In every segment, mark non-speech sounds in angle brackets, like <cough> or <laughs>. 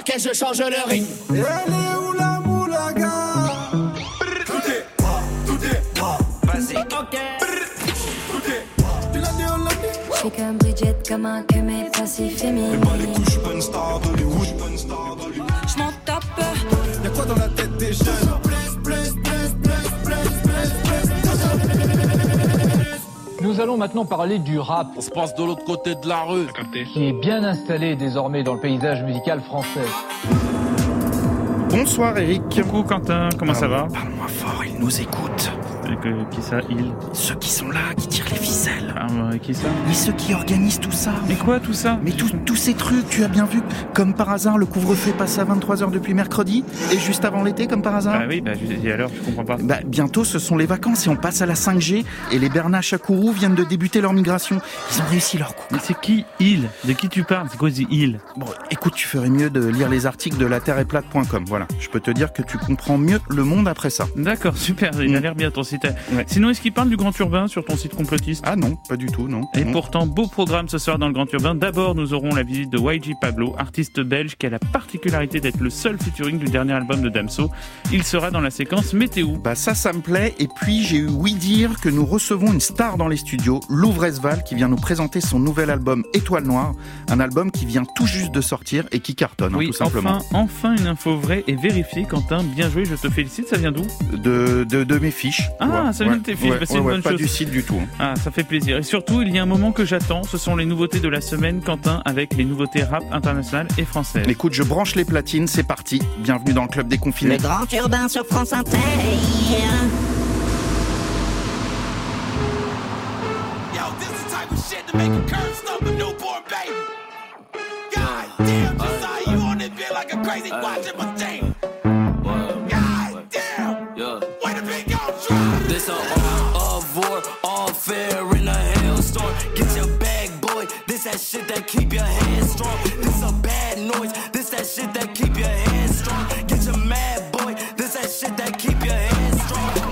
parquet, je change le ring. Et elle est où la moulaga? Tout est rap, tout est rap. Vas-y, ok. Tout est. Tu l'as dit, on l'a dit? J'suis comme Bridget, comme un que mes passifs féminines. Pas les couches, bonne star d'Hollywood. Bonne star d'Hollywood. J'm'en tape. Y'a quoi dans la tête des jeunes? Nous allons maintenant parler du rap, On se passe de l'autre côté de la rue. qui est bien installé désormais dans le paysage musical français. Bonsoir Eric. Coucou Quentin, comment ça va? Parle-moi fort, ils nous écoutent. Que- Qui ça Il? Ceux qui sont là, qui tirent les ficelles. Euh, Qui ça Mais ceux qui organisent tout ça. Mais quoi tout ça Mais tous- tous ces trucs, tu as bien vu, comme par hasard, le couvre-feu passe à 23h depuis mercredi, et juste avant l'été, comme par hasard Ah oui, bah et alors, je comprends pas. Bah, bientôt, ce sont les vacances et on passe à la 5G. Et les Bernat Chakourou viennent de débuter leur migration. Ils ont réussi leur coup. Mais c'est qui il? De qui tu parles? C'est quoi ce il? Bon, écoute, tu ferais mieux de lire les articles de la terreetplate.com. Voilà, je peux te dire que tu comprends mieux le monde après ça. D'accord, super, il a Mm. l'air bien ton site. Ouais. Sinon, est-ce qu'il parle du Grand Urbain sur ton site complotiste? Ah non, pas du tout, non. Et Non. pourtant, beau programme ce soir dans le Grand Urbain. D'abord, nous aurons la visite de YG Pablo, artiste belge qui a la particularité d'être le seul featuring du dernier album de Damso. Il sera dans la séquence Météo. Bah ça, ça me plaît. Et puis j'ai eu oui dire que nous recevons une star dans les studios, Louvresval, qui vient nous présenter son nouvel album Étoile Noire, un album qui vient tout juste de sortir et qui cartonne, hein, Oui, tout simplement. enfin, enfin une info vraie et vérifiée, Quentin. Bien joué, je te félicite. Ça vient d'où? De, de, de mes fiches. Ah, ça vient de tes fiches, Ouais, bah, c'est une bonne pas chose. du site du tout. hein. Ah, ça fait plaisir. Et surtout, il y a un moment que j'attends. Ce sont les nouveautés de la semaine, Quentin, avec les nouveautés rap internationales et françaises. Écoute, je branche les platines, c'est parti. Bienvenue dans le club des confinés. Le grand urbain sur France Inter. Yo, this is the type of shit to make a curve stump a newborn baby. God damn, just saw you on this bit like a crazy watching my thing. God damn. Way to be on drive. This that shit that keep your head strong. This a bad noise. This that shit that keep your head strong. Get your mad boy. This that shit that keep your head strong.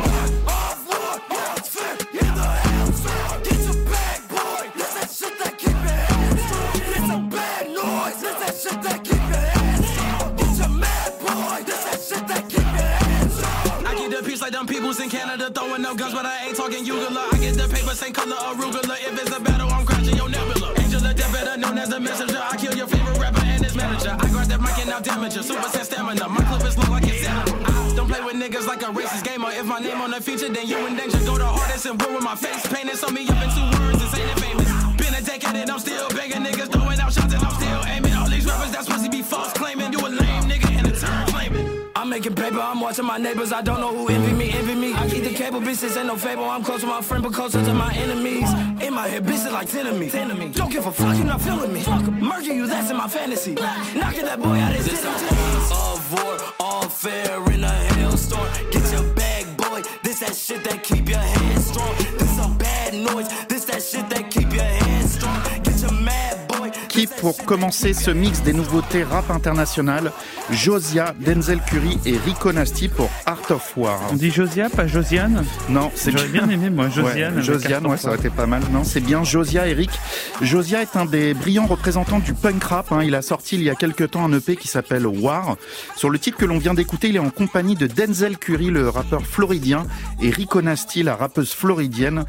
Them peoples in Canada throwing up guns, but I ain't talking Ugala. I get the paper, same color arugula. If it's a battle, I'm crashing your neck known as the messenger. I kill your favorite rapper and his manager. I grab that mic and now damage you. Super set stamina. My clip is long like it's senator. Don't play with niggas like a racist gamer. If my name on the feature, then you in danger. Go to hardest and ruin my face painted. So me up in two words, this ain't it famous. Been a decade and I'm still begging niggas, throwing out shots and I'm still aiming. All these rappers, that's supposed to be false claiming. You a lame nigga I'm making paper, I'm watching my neighbors. I don't know who envy me, envy me. I keep the cable, bitches ain't no fable. I'm close to my friend, but closer to my enemies. In my head, bitches like 10 of me. 10 of me. Don't give a fuck, you're not feeling me. Murder you, that's in my fantasy. Knocking that boy out his This all war, all fair in a hailstorm. Get your bag, boy. This that shit that keep your hands strong. This some bad noise. This that shit that keep your hands pour commencer ce mix des nouveautés rap internationales, Josia, Denzel Curry et Rico Nasty pour Art of War. On dit Josia, pas Josiane Non, c'est J'aurais bien aimé, moi, Josiane. Ouais, Josiane, ouais, ça aurait été pas mal. Non, c'est bien Josia Eric. Josia est un des brillants représentants du punk rap. hein. Il a sorti il y a quelques temps un EP qui s'appelle War. Sur le titre que l'on vient d'écouter, il est en compagnie de Denzel Curry, le rappeur floridien, et Rico Nasty, la rappeuse floridienne.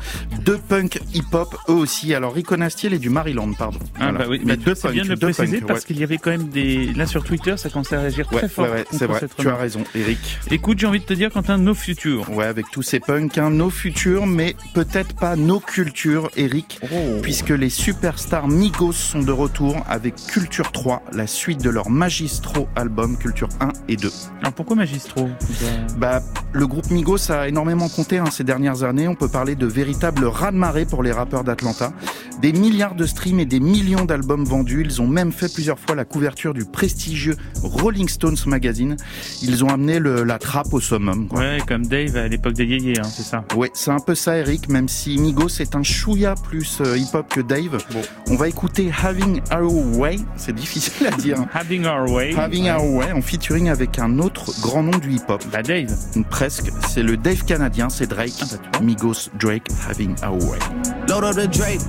Deux punk hip-hop, eux aussi. Alors Rico Nasty, elle est du Maryland, pardon. Ah Voilà. bah oui, Mais mais deux c'est bien de le préciser parce ouais. qu'il y avait quand même des... Là sur Twitter, ça commençait à réagir Ouais, très fort ouais, c'est vrai. Tu as raison, Eric. Écoute, j'ai envie de te dire, Quentin, nos futurs. Ouais, avec tous ces punks, hein, nos futurs, mais peut-être pas nos cultures, Eric, puisque les superstars Migos sont de retour avec Culture 3, la suite de leur magistro album Culture 1 et 2. Alors pourquoi Magistro? Bah, le groupe Migos a énormément compté hein, ces dernières années. On peut parler de véritable raz-de-marée pour les rappeurs d'Atlanta. Des milliards de streams et des millions d'albums vendus. Ils ont même fait plusieurs fois la couverture du prestigieux Rolling Stones magazine. Ils ont amené le, la trappe au summum. quoi. Ouais, comme Dave à l'époque des yéyés, hein, c'est ça. Ouais, c'est un peu ça, Eric, même si Migos est un chouïa plus euh, hip-hop que Dave. On va écouter Having Our Way, c'est difficile à dire. Having Our Way. Having Our Way, en featuring avec un autre grand nom du hip-hop. Bah Dave. Presque, c'est le Dave canadien, c'est Drake. Ah, bah. Migos, Drake, Having Our Way. Load up the Drake.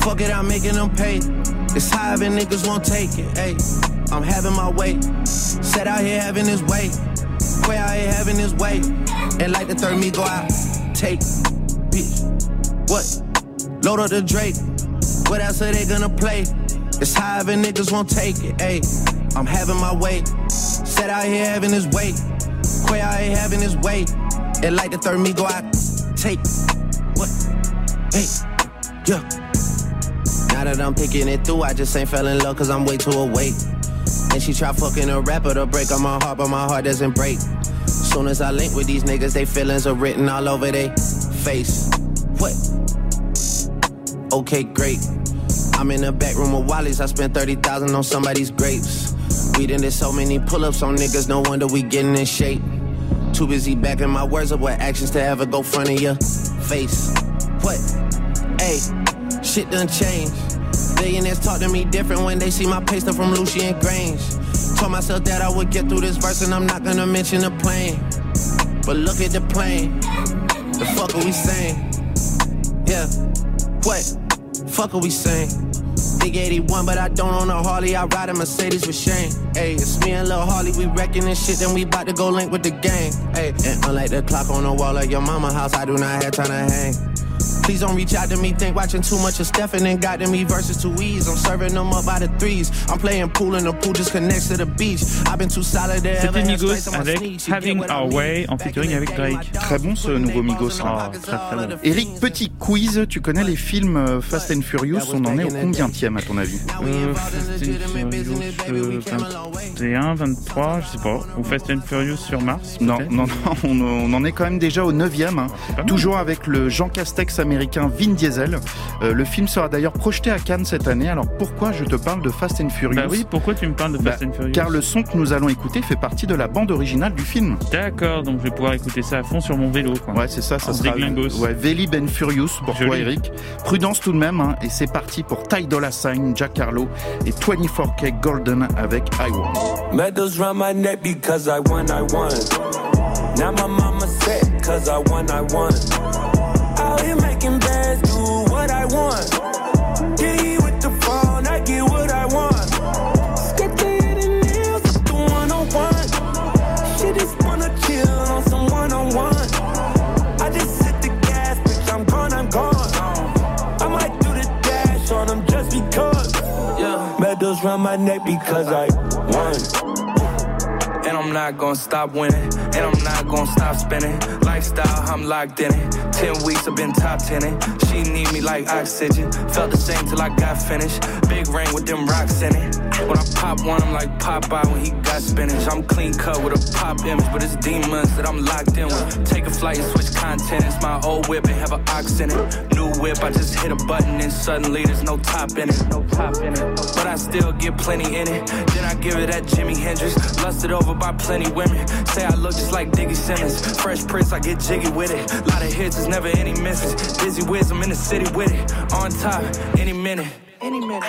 Fuck it, I'm making them pay. It's high and niggas won't take it. Hey, I'm having my way. Set out here having his way. Quay out here having his way. And like the third me go out. Take. Bitch. What? Load up the Drake. What else are they gonna play? It's however niggas won't take it. Ayy. I'm having my way. Set out here having his way. Quay out here having his way. And like the third me go out. Take. What? Hey. Yeah. Now that I'm picking it through, I just ain't fell in love cause I'm way too awake. And she try fucking a rapper to break on my heart, but my heart doesn't break. Soon as I link with these niggas, they feelings are written all over their face. What? Okay, great. I'm in the back room with Wally's. I spent 30,000 on somebody's grapes. We done did so many pull-ups on niggas, no wonder we getting in shape. Too busy backing my words up with actions to ever go front of your face. What? Hey, shit done changed. Billionaires talk to me different when they see my pay stuff from Lucian Grange. Told myself that I would get through this verse and I'm not gonna mention the plane. But look at the plane. The fuck are we saying? Yeah. What? Fuck are we saying? Big 81, but I don't own a Harley. I ride a Mercedes with Shane. Hey, it's me and Lil Harley. We wrecking this shit, then we bout to go link with the gang. Hey, and unlike the clock on the wall of your mama house, I do not have time to hang. Please don't reach out to me, think watching too much of Stephen and got to me versus two E's. I'm serving them up by the threes. I'm playing pool and the pool just connects to the beach. I've been too solid there. C'était Migos avec Having Our Way en featuring avec Drake. Très bon ce nouveau Migos. Oh, très très bon. Eric, petit quiz, tu connais les films euh, Fast and Furious? On en est au combienième à ton avis? Euh, Fast and Furious euh, 21, 23, je sais pas. Ou Fast and Furious sur Mars Non, non, non, <laughs> on, on en est quand même déjà au 9 hein. mal. toujours avec le Jean Castex américain Vin Diesel. Euh, le film sera d'ailleurs projeté à Cannes cette année. Alors pourquoi je te parle de Fast and Furious? Bah oui, pourquoi tu me parles de Fast Bah, and Furious? Car le son que nous allons écouter fait partie de la bande originale du film. D'accord, donc je vais pouvoir écouter ça à fond sur mon vélo. Quoi. Ouais, c'est ça, ça En sera. déglingos. Ouais, Veli Ben Furious pour toi, Joli. Eric. Prudence tout de même, hein, et c'est parti pour Ty Dolla Sign, Jack Harlow et 24K Golden avec I Want. Medals round my neck because I won, I won. Now my mama set cause I won, I won. Out here making bands, do what I want. Get with the phone, I get what I want. Skip the nails, up the one on one. She just wanna chill on some one on one. I just hit the gas, bitch, I'm gone, I'm gone. I might do the dash on them just because. Yeah. Medals round my neck because I won. I'm not gonna stop winning. And I'm not gonna stop spinning. Lifestyle, I'm locked in it. Ten weeks, I've been top tenning. She need me like oxygen. Felt the same till I got finished. Big ring with them rocks in it. When I pop one, I'm like Popeye when he got spinach. I'm clean cut with a pop image, but it's demons that I'm locked in with. Take a flight and switch content. It's my old whip and have an ox in it. New whip, I just hit a button and suddenly there's no top in it. No top in it. But I still get plenty in it. Then I give it that Jimi Hendrix. Lusted over by plenty women. Say I look just like Diggy Simmons. Fresh Prince, I get jiggy with it. Lot of hits, there's never any misses. Busy whiz, I'm in the city with it. On top, any minute. Any minute.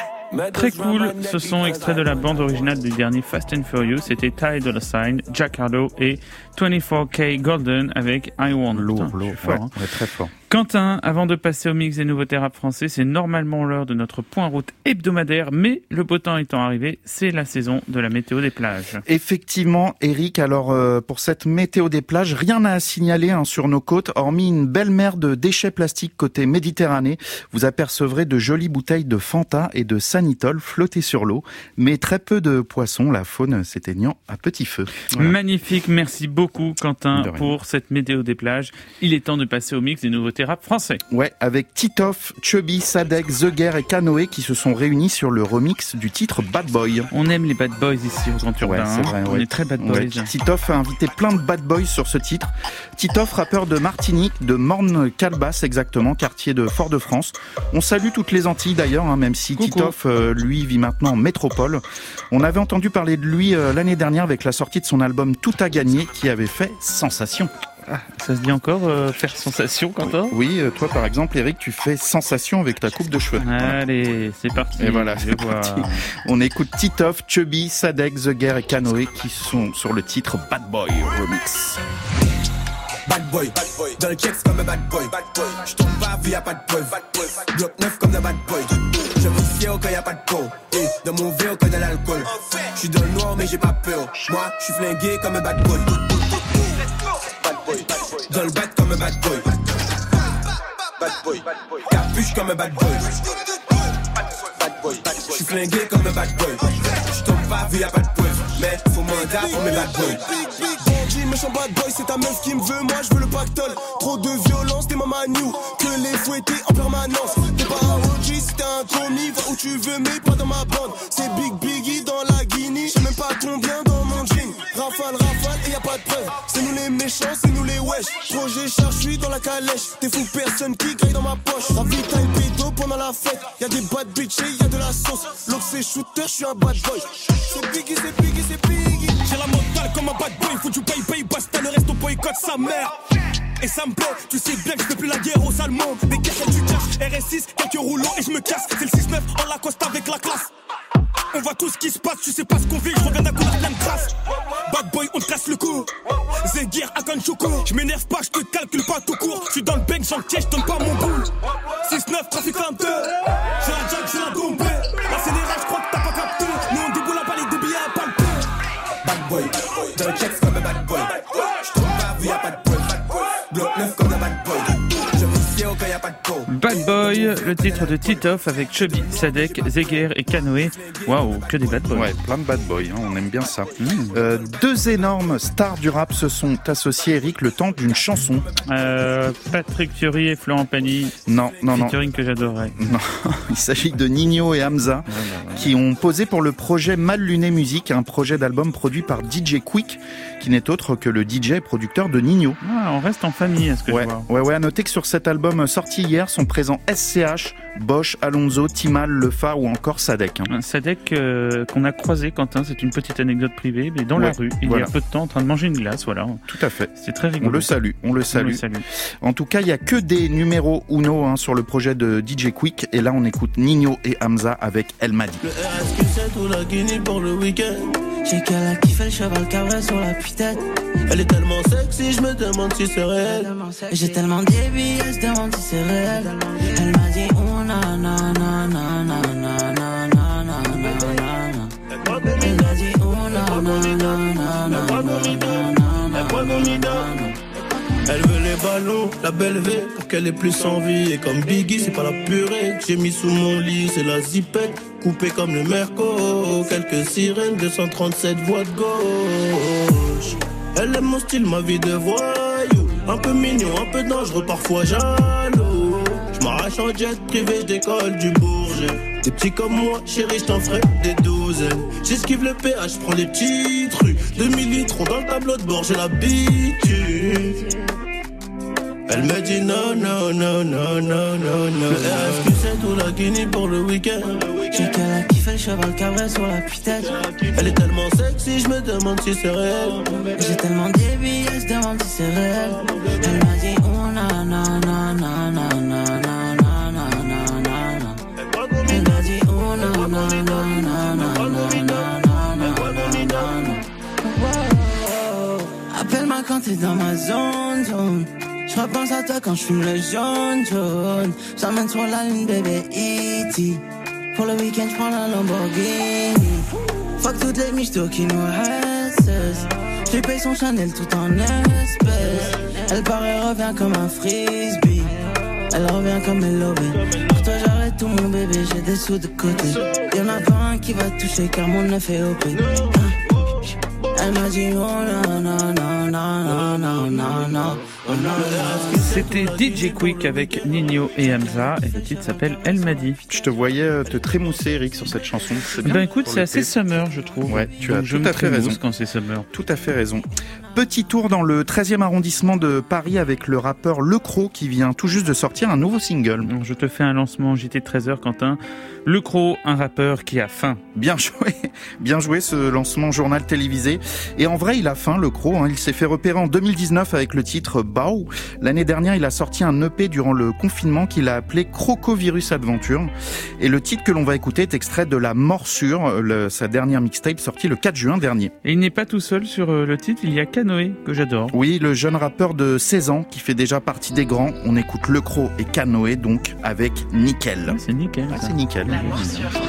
Très cool, ce sont extraits de la bande originale du dernier Fast and Furious. C'était Ty Dolla Sign, Jack Harlow et 24K Golden avec I Want. Lourd, Putain, suis fort, ouais, hein. ouais, très fort. Quentin, avant de passer au mix des nouveautés rap français, c'est normalement l'heure de notre point route hebdomadaire, mais le beau temps étant arrivé, c'est la saison de la météo des plages. Effectivement, Eric, alors euh, pour cette météo des plages, rien à signaler hein, sur nos côtes, hormis une belle mer de déchets plastiques côté Méditerranée. Vous apercevrez de jolies bouteilles de Fanta et de Sanitol flottées sur l'eau, mais très peu de poissons, la faune s'éteignant à petit feu. Voilà. Magnifique, merci beaucoup Quentin pour cette météo des plages. Il est temps de passer au mix des nouveautés rap français. Ouais, avec Titoff, Chubby, Sadek, The Guerre et Canoë qui se sont réunis sur le remix du titre Bad Boy. On aime les bad boys ici au Grand. Ouais, c'est hein. vrai, On ouais. est très bad boys. Ouais, Titoff a invité plein de bad boys sur ce titre. Titoff, rappeur de Martinique, de Morne-Calbas exactement, quartier de Fort-de-France. On salue toutes les Antilles d'ailleurs, hein, même si Coucou. Titoff, euh, lui, vit maintenant en métropole. On avait entendu parler de lui euh, l'année dernière avec la sortie de son album Tout a gagné, qui avait fait sensation. Ça se dit encore euh, faire sensation Quentin? Oui, euh, toi par exemple, Eric, tu fais sensation avec ta coupe de cheveux. Allez, c'est parti. Et voilà, je c'est parti. On écoute Titoff, Chubby, Sadek, The Guerre et Canoë qui sont sur le titre Bad Boy Remix. Bad boy, dans le checks comme un bad boy. Je tombe pas vu y'a pas de preuve. Bloc neuf comme un bad boy. Je me fier quand y'a pas de peau. Et dans mon verre quand y'a l'alcool. Je suis dans le noir mais j'ai pas peur. Moi, je suis flingué comme un bad boy. Le bad comme un bad boy. Bad boy. Capuche comme un bad boy. Je suis flingué comme un bad boy. Je tombe pas vu y'a pas de preuve. Mais faut mandat pour mes bad boys. Méchant bad boy, c'est ta meuf qui me veut, moi je veux le pactole. Trop de violence, t'es maman new, que les fouettés en permanence. T'es pas un OG, si t'es un commis, va où tu veux, mais pas dans ma bande. C'est Big Biggie dans la Guinée, j'sais même pas combien dans mon jean. Rafale, rafale, et y a pas de preuve. Les méchants, c'est nous les wesh. Projet charge, j'suis dans la calèche. T'es fou, personne qui graille dans ma poche. Ravitaille pédo pendant la fête. Y a des bad bitch et y a de la sauce. L'autre c'est shooter, j'suis un bad boy. C'est Biggie, c'est Biggie, c'est Biggie. J'ai la mentale comme un bad boy, faut du pay pay basta, le reste au boycott sa mère. Et ça me plaît, tu sais bien que je la guerre aux Allemands. Des guerres tu caches, RS6, quelques roulants et je me casse. C'est le 6-9 en Lacoste avec la classe. On voit tout ce qui se passe, tu sais pas ce qu'on vit, je reviens d'un coup de grâce. Bad boy, on te casse le cou. Zegir, Akan Choco. Je m'énerve pas, je te calcule pas tout court. Je suis dans le bang, j'encaisse, je donne pas mon boule. 6-9, trafic 22. J'ai la jack, j'ai la dombée. La scénario, je crois que t'as pas capté. Nous on déboule à balle, des billets à palper. Bad boy, dans le checks comme un bad boy. Je tombe pas vu y'a pas de preuve. Bloc neuf comme Bad Boy, le titre de Titoff avec Chubby, Sadek, Zeger et Canoë. Waouh, que des bad boys. Ouais, plein de bad boys, hein, on aime bien ça. Euh, deux énormes stars du rap se sont associés, Eric, le temps d'une chanson. Euh, Patrick Fiori et Florent Pagny. Non, non, non. Featuring que j'adorais. Non, <laughs> il s'agit de Nino et Hamza qui ont posé pour le projet Mal Luné Musique, un projet d'album produit par DJ Quick, qui n'est autre que le DJ et producteur de Nino. Ah, on reste en famille, à ce que Ouais, je vois. ouais, ouais, à noter que sur cet album sorti hier sont présents SCH, Bosch, Alonso, Timal, Lefa ou encore Sadek. hein. Sadek euh, qu'on a croisé, Quentin, c'est une petite anecdote privée, mais dans la rue, il voilà. y a peu de temps, en train de manger une glace, voilà. Tout à fait. C'est très rigolo. On le salue, on le On salue. le salue. En tout cas, il y a que des numéros Uno hein, sur le projet de DJ Quick. Et là, on écoute Nino et Hamza avec El Madi. Le RSQ7 ou la Guinée pour le week-end. J'ai qu'elle a kiffé le cheval cabré sur la putette. Elle est tellement sexy, je me demande si c'est réel. J'ai tellement des billets, je demande si c'est réel. Elle m'a dit oh na na na. Elle oh na na Elle veut les ballons, la belle V, pour qu'elle ait plus envie. Et comme Biggie, c'est pas la purée que j'ai mis sous mon lit, c'est la zipette, coupée comme le Merco. Quelques sirènes, 237 voix de gauche. Elle aime mon style, ma vie de voyou. Un peu mignon, un peu dangereux, parfois jaloux. Je m'arrache en jet privé, je décolle du Bourget. Des petits comme moi, chérie, je t'en ferai des douzaines. J'esquive le péage, je prends des petits trucs. 2000 litres dans le tableau de bord, j'ai l'habitude. Elle me dit non, non, non, non, non, non, non. Le RSQ7 ou la Guinée pour le week-end. J'ai qu'elle a kiffé le cheval cabré sur la putette. Elle est tellement sexy, je me demande si c'est réel. J'ai tellement des billets, je demande si c'est réel. Elle m'a dit oh na na na na na na na na na na. Elle m'a dit oh na na na. Appelle-moi quand t'es dans ma zone, zone. Je repense à toi quand je fume le jaune, jaune. J'emmène sur la lune, bébé E.T. Pour le week-end, je prends la Lamborghini. Fuck toutes les michtos qui nous restent. Je paye son Chanel tout en espèces. Elle part et revient comme un frisbee. Elle revient comme elle lobby. Pour toi, j'arrête tout mon bébé, j'ai des sous de côté. Y'en a pas un qui va toucher car mon neuf est OP. Elle m'a dit oh non, non, non, non, non, non, non, C'était DJ Quick avec Nino et Hamza, et le titre s'appelle Elle m'a dit. Je te voyais euh, te trémousser, Eric, sur cette chanson. Bien Ben écoute, c'est assez summer, je trouve. Ouais, tu as je tout à fait raison. quand c'est summer. Tout à fait raison. Petit tour dans le 13e arrondissement de Paris avec le rappeur Le Croc qui vient tout juste de sortir un nouveau single. Je te fais un lancement JT 13h, Quentin. Le Croc, un rappeur qui a faim. Bien joué, <laughs> bien joué ce lancement journal télévisé. Et en vrai, il a faim, le Croc. hein. Il s'est fait repérer en 2019 avec le titre Bao. L'année dernière, il a sorti un EP durant le confinement qu'il a appelé Crocovirus Adventure. Et le titre que l'on va écouter est extrait de La Morsure, le- sa dernière mixtape sortie le 4 juin dernier. Et il n'est pas tout seul sur euh, le titre, il y a Canoë, que j'adore. Oui, le jeune rappeur de 16 ans qui fait déjà partie des grands. On écoute Le Croc et Canoë, donc avec Nickel. C'est nickel. Ah, c'est nickel.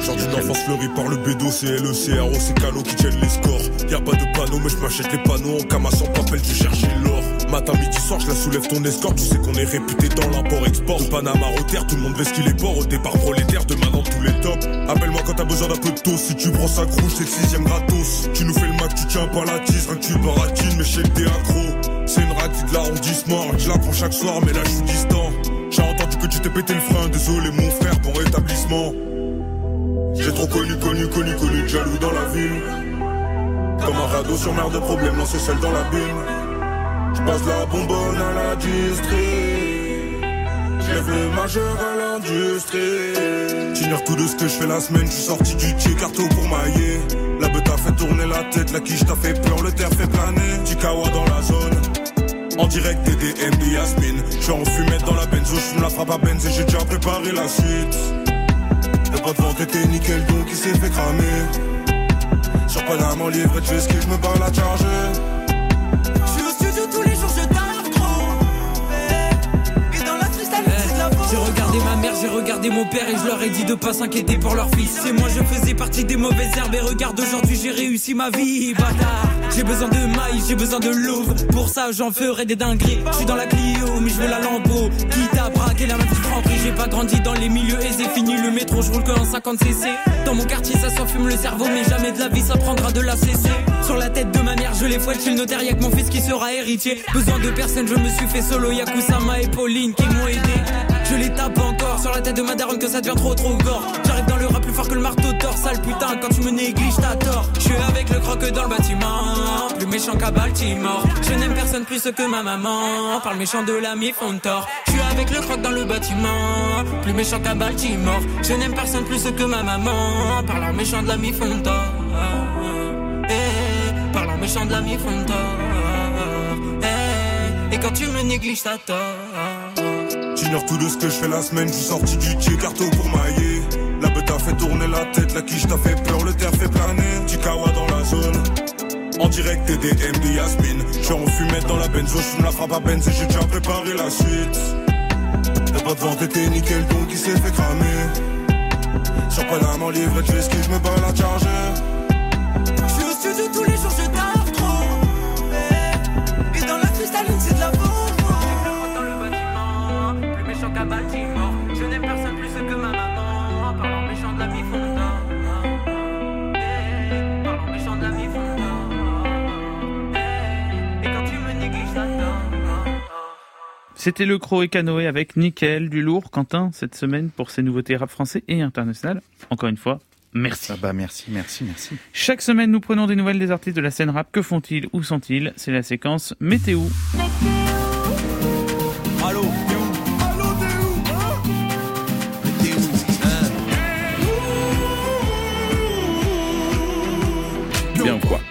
Sorti d'enfance fleurie par le bédo, c'est c'est Calo qui tiennent les scores. Y a pas de panneau, mais je m'achète les panneaux en camassant papel, tu cherches l'or. Matin, midi, soir, je la soulève ton escorte, tu sais qu'on est réputé dans l'import-export. De Panama au terre, tout le monde veut ce qu'il est port, au départ prolétaire, demain dans tous les tops. Appelle-moi quand t'as besoin d'un peu de toast, si tu prends sa crouche, c'est le sixième gratos. Tu nous fais le mac, tu tiens pas la tise, rien que tu baratines, mais chez t'es accro. C'est une raclée de l'arrondissement, je la prends chaque soir, mais là je suis distant. J'ai entendu que tu t'es pété le frein, désolé mon frère, bon rétablissement. J'ai trop connu, connu, connu, connu jaloux dans la ville. Comme un radeau sur mer de problèmes, lancé seul dans l'abîme. J'passe la bonbonne à la distrie. J'lève le majeur à l'industrie. J'ignore tout de ce que je fais la semaine, j'suis sorti du tier carto pour mailler. La bête a fait tourner la tête, la quiche t'a fait peur, le terre fait planer. Tikawa dans la zone. En direct des DM de Yasmine. J'suis en fumette dans la benzo, j'fume la frappe à benz et j'ai déjà préparé la suite. Le pas de était nickel donc il s'est fait cramer. Sur Paname en livre, tu ce que je me bats la charger. Regardé ma mère, j'ai regardé mon père et je leur ai dit de pas s'inquiéter pour leur fils. C'est moi, je faisais partie des mauvaises herbes et regarde aujourd'hui, j'ai réussi ma vie, bâtard. J'ai besoin de maïs, j'ai besoin de louve. Pour ça, j'en ferai des dingueries. Je suis dans la Clio, mais je veux la Lambo. Quitte à braquer la même petite franquerie. J'ai pas grandi dans les milieux aisés, fini le métro, je roule que en 50 cc. Dans mon quartier, ça s'enfume le cerveau, mais jamais de la vie, ça prendra de la CC. Sur la tête de ma mère, je les fouette chez le notaire, y'a que mon fils qui sera héritier. Besoin de personne, je me suis fait solo. Y'a Kusama et Pauline qui m'ont aidé. Je les tape encore sur la tête de ma daronne que ça devient trop trop gore. J'arrive dans le rap plus fort que le marteau dorsal, putain, quand tu me négliges, t'as tort. Je suis avec le croque dans le bâtiment, plus méchant qu'à Baltimore. Je n'aime personne plus que ma maman, par le méchant de l'ami Fontor. Je suis avec le croque dans le bâtiment, plus méchant qu'à Baltimore. Je n'aime personne plus que ma maman, par le méchant de l'ami Fontor. Eh, par le méchant de l'ami Fontor. Eh, et quand tu me négliges, t'as tort. J'ignore tout de ce que je fais la semaine, je suis sorti du tier carto pour mailler. La bête a fait tourner la tête, la quiche t'a fait peur, le terre fait planer. Tikawa dans la zone. En direct des DM de Yasmine. J'suis en fumette dans la benzo, j'fume la frappe à benz et j'ai déjà préparé la suite. Le pas vente était nickel donc il s'est fait cramer. Sur Paname en livre, tu ce que je me bats la charger. C'était le Croc et Canoë avec Nickel, du lourd, Quentin, cette semaine pour ces nouveautés rap français et international. Encore une fois, merci. Ah bah merci, merci, merci. Chaque semaine, nous prenons des nouvelles des artistes de la scène rap. Que font-ils? Où sont-ils? C'est la séquence météo. Allô, t'es où? Allô, t'es où? Hein? T'es où Bien ou quoi?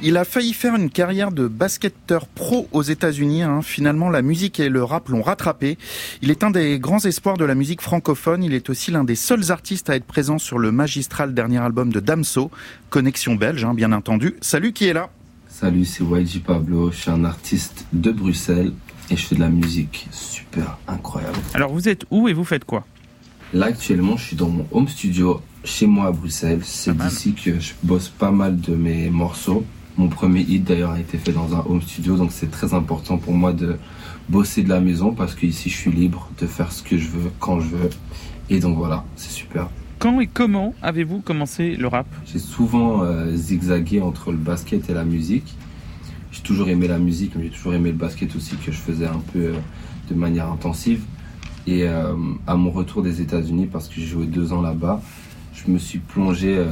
Il a failli faire une carrière de basketteur pro aux États-Unis. hein. Finalement, la musique et le rap l'ont rattrapé. Il est un des grands espoirs de la musique francophone. Il est aussi l'un des seuls artistes à être présent sur le magistral dernier album de Damso, Connexion belge, hein, bien entendu. Salut, qui est là? Salut, c'est YG Pablo, je suis un artiste de Bruxelles et je fais de la musique super incroyable. Alors, vous êtes où et vous faites quoi? Là, actuellement, je suis dans mon home studio chez moi à Bruxelles. C'est d'ici que je bosse pas mal de mes morceaux. Mon premier hit d'ailleurs a été fait dans un home studio, donc c'est très important pour moi de bosser de la maison parce qu'ici je suis libre de faire ce que je veux quand je veux. Et donc voilà, c'est super. Quand et comment avez-vous commencé le rap? J'ai souvent euh, zigzagué entre le basket et la musique. J'ai toujours aimé la musique, mais j'ai toujours aimé le basket aussi que je faisais un peu euh, de manière intensive. Et euh, à mon retour des États-Unis, parce que j'ai joué deux ans là-bas, je me suis plongé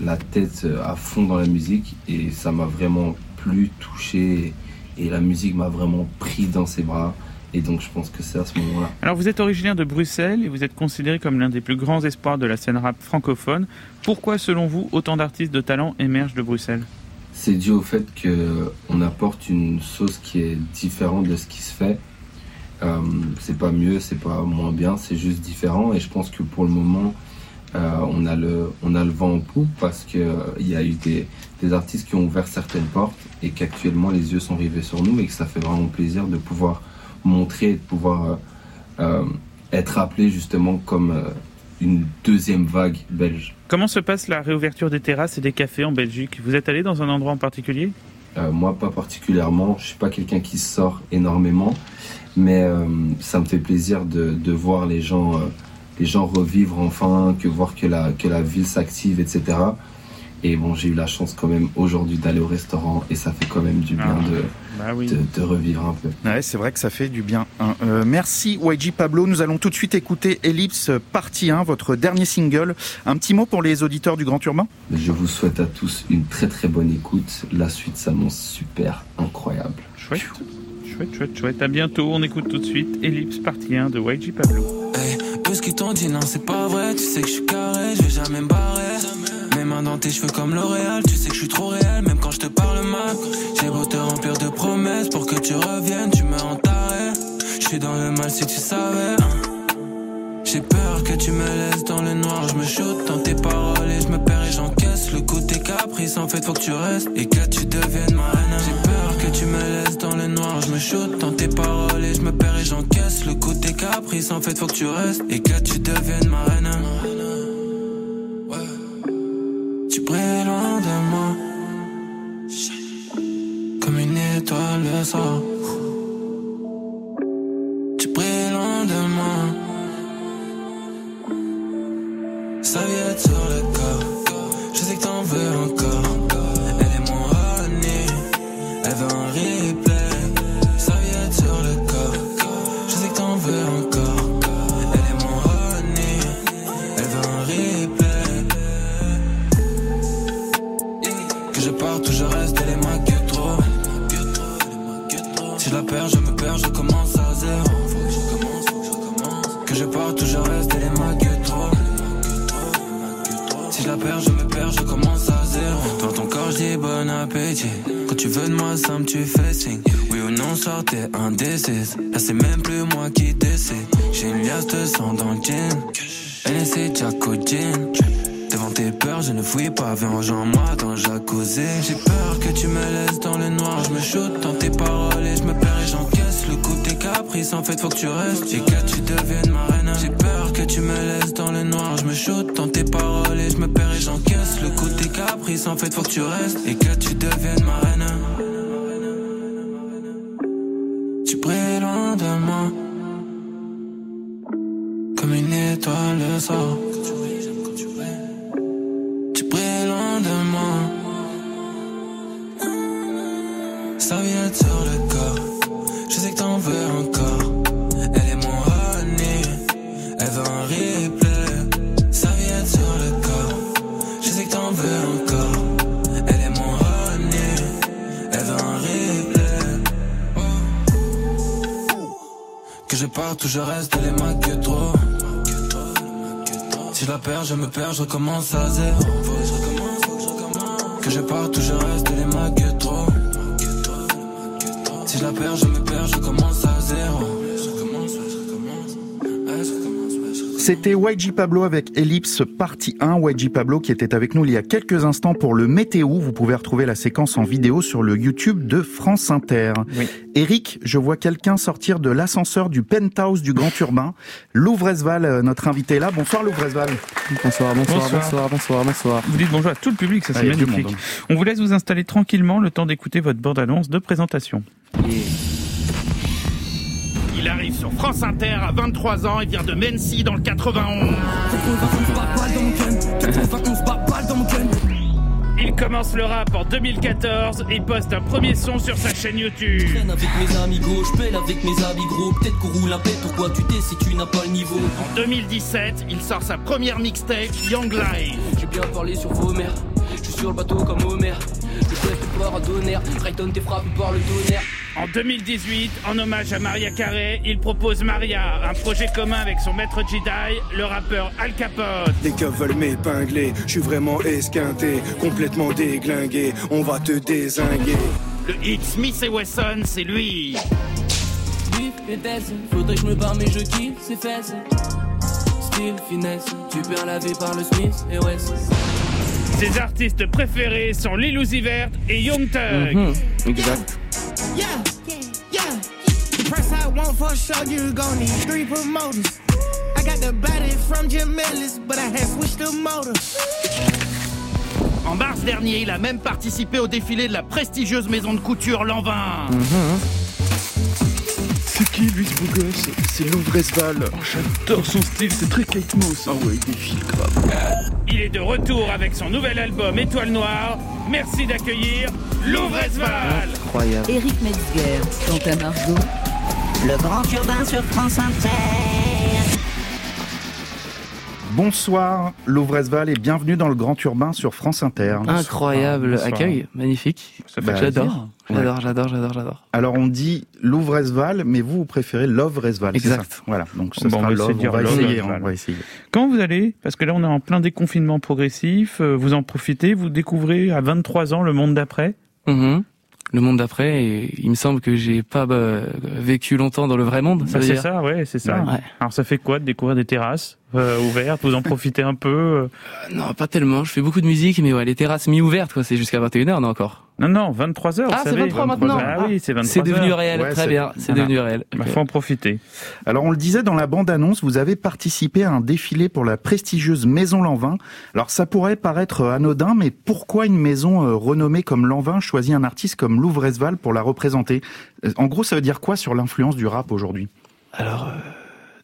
la tête euh, à fond dans la musique et ça m'a vraiment plu, touché et la musique m'a vraiment pris dans ses bras. Et donc je pense que c'est à ce moment-là. Alors, vous êtes originaire de Bruxelles et vous êtes considéré comme l'un des plus grands espoirs de la scène rap francophone. Pourquoi, selon vous, autant d'artistes de talent émergent de Bruxelles? C'est dû au fait que on apporte une sauce qui est différente de ce qui se fait. Euh, c'est pas mieux, c'est pas moins bien, c'est juste différent. Et je pense que pour le moment, on, a le, on a le vent en poupe parce qu'il il y a eu des, des artistes qui ont ouvert certaines portes et qu'actuellement les yeux sont rivés sur nous et que ça fait vraiment plaisir de pouvoir montrer, de pouvoir euh, euh, être appelé justement comme euh, une deuxième vague belge. Comment se passe la réouverture des terrasses et des cafés en Belgique? Vous êtes allé dans un endroit en particulier? Euh, moi, pas particulièrement. Je suis pas quelqu'un qui sort énormément, mais euh, ça me fait plaisir de, de voir les gens, euh, les gens revivre enfin, que voir que la que la ville s'active, etc. Et bon, j'ai eu la chance quand même aujourd'hui d'aller au restaurant et ça fait quand même du bien Ah. de, Bah oui. de de revivre un peu. Ouais, c'est vrai que ça fait du bien. hein. Euh, merci YG Pablo. Nous allons tout de suite écouter Ellipse partie 1, votre dernier single. Un petit mot pour les auditeurs du Grand Urbain Je vous souhaite à tous une très très bonne écoute. La suite s'annonce super incroyable. Chouette. Chouette, chouette, chouette. À bientôt. On écoute tout de suite Ellipse partie 1 de YG Pablo. Hey, eux ce qu'ils t'ont dit, non, c'est pas vrai. Tu sais que je suis carré, je vais jamais me barrer. Mes mains dans tes cheveux comme L'Oréal. Tu sais que je suis trop réel, même quand je te parle mal. J'ai beau te remplir de promesses pour que tu reviennes, tu me rends. Je suis dans le mal si tu savais. J'ai peur que tu me laisses dans le noir. Je me shoot dans tes paroles et je me perds et j'encaisse le tes caprices. En fait, faut que tu restes et que tu deviennes ma reine. Que tu me laisses dans le noir. Je me shoot dans tes paroles et je me perds et j'encaisse le coup de tes caprices. En fait, faut que tu restes et que tu deviennes ma reine. Tu brilles loin de moi. Comme une étoile le soir. Je parte ou je reste, elle est ma que trop. Si je la perds, je me perds, je commence à zéro. Dans ton corps, dis bon appétit. Quand tu veux de moi, ça me tu fais signe. Oui ou non, sortez indécise. Là, c'est même plus moi qui décide. J'ai une liasse de sang dans le jean. NSC, Jack au jean. Devant tes peurs, je ne fouille pas. Viens, rejoins-moi dans le jacuzzi. J'ai peur que tu me laisses dans le noir. Je me shoot dans tes paroles et je me perds et j'encaisse le coup de tes caprices. En fait, faut que tu restes et que tu deviennes ma reine. J'ai peur que tu me laisses dans le noir. Je me shoot dans tes paroles et je me perds et j'encaisse le coup de tes caprices. En fait, faut que tu restes et que tu deviennes ma reine. Tu brilles loin de moi. Comme une étoile le soir. Parte ou je reste, elle est que trop. Si je la perds, je me perds, je recommence à zéro. Que je parte ou je reste, elle est que trop. Si je la perds, je me perds, je commence à zéro. C'était YG Pablo avec Ellipse partie 1. YG Pablo qui était avec nous il y a quelques instants pour le météo. Vous pouvez retrouver la séquence en vidéo sur le YouTube de France Inter. Eric, je vois quelqu'un sortir de l'ascenseur du penthouse du Grand Urbain. Louvresval, euh, notre invité est là. Bonsoir Louvresval. Bonsoir, bonsoir, bonsoir, bonsoir, bonsoir. Vous dites bonjour à tout le public, ça c'est magnifique. monde, On vous laisse vous installer tranquillement le temps d'écouter votre bande-annonce de présentation. Il arrive sur France Inter à 23 ans, il vient de Mency dans le 91. Il commence le rap en 2014 et poste un premier son sur sa chaîne YouTube. traîne avec mes amis gauche, pèle avec mes amis gros. Peut-être qu'on roule un pet, pourquoi tu t'es si tu n'as pas le niveau? En 2017, il sort sa première mixtape, Young Life. J'ai bien parlé sur vos mères, je suis sur le bateau comme Homer. Le chef te part à Donner, Brighton t'es frappé par le tonnerre. En 2018, en hommage à Maria Carey, il propose Maria, un projet commun avec son maître Jedi, le rappeur Al Capote. Les keufs veulent m'épingler, je suis vraiment esquinté, complètement déglingué, on va te désinguer. Le hit Smith et Wesson, c'est lui. Bif et baisse, faudrait que je me barre mais je kiffe ces fesses. style, finesse. Tu perds la vie par le Smith et West. Ses artistes préférés sont Lil Uzi Vert et Young Thug. Mhm, Exact. Yeah, yeah. The price I want for show, you gon' need three promoters. I got the body from Jim Ellis, but I had switched the motor. En mars dernier, il a même participé au défilé de la prestigieuse maison de couture Lanvin. C'est qui lui ce beau gosse? C'est Louvresval. Oh, J'adore son style, c'est très Kate Moss. Ah ouais, il défile grave. Il est de retour avec son nouvel album Étoile Noire. Merci d'accueillir Louvresval. Incroyable. Eric Metzger, quant à Margot. Le grand urbain sur France Inter. Bonsoir Louvresval et bienvenue dans le Grand Urbain sur France Inter. Incroyable Bonsoir. accueil, magnifique. Ça fait j'adore. plaisir. J'adore, j'adore, j'adore, j'adore. Alors on dit Louvresval, mais vous, vous préférez Lovresval. Exact. ça Voilà, donc ce Bon, sera Love. on va essayer, Val. on va essayer. Quand vous allez, parce que là on est en plein déconfinement progressif, euh, vous en profitez, vous découvrez à 23 ans le monde d'après. Mhm. Le monde d'après, et il me semble que j'ai pas bah, vécu longtemps dans le vrai monde. Ça Bah, c'est ça, ouais, c'est ça. Ouais. Alors ça fait quoi de découvrir des terrasses? Euh, ouvertes Vous en profitez un peu euh Non, pas tellement. Je fais beaucoup de musique, mais ouais, les terrasses mi-ouvertes, quoi. C'est jusqu'à 21h, non encore. Non, non, 23 heures. Ah, c'est savez. 23 maintenant. Ah oui, c'est 23 C'est devenu heures. réel. Ouais, Très bien. C'est voilà. devenu réel. Bah, Ok. faut en profiter. Alors on le disait dans la bande-annonce, vous avez participé à un défilé pour la prestigieuse Maison Lanvin. Alors ça pourrait paraître anodin, mais pourquoi une maison euh, renommée comme Lanvin choisit un artiste comme Louvresval pour la représenter? Euh, En gros, ça veut dire quoi sur l'influence du rap aujourd'hui? Alors, euh,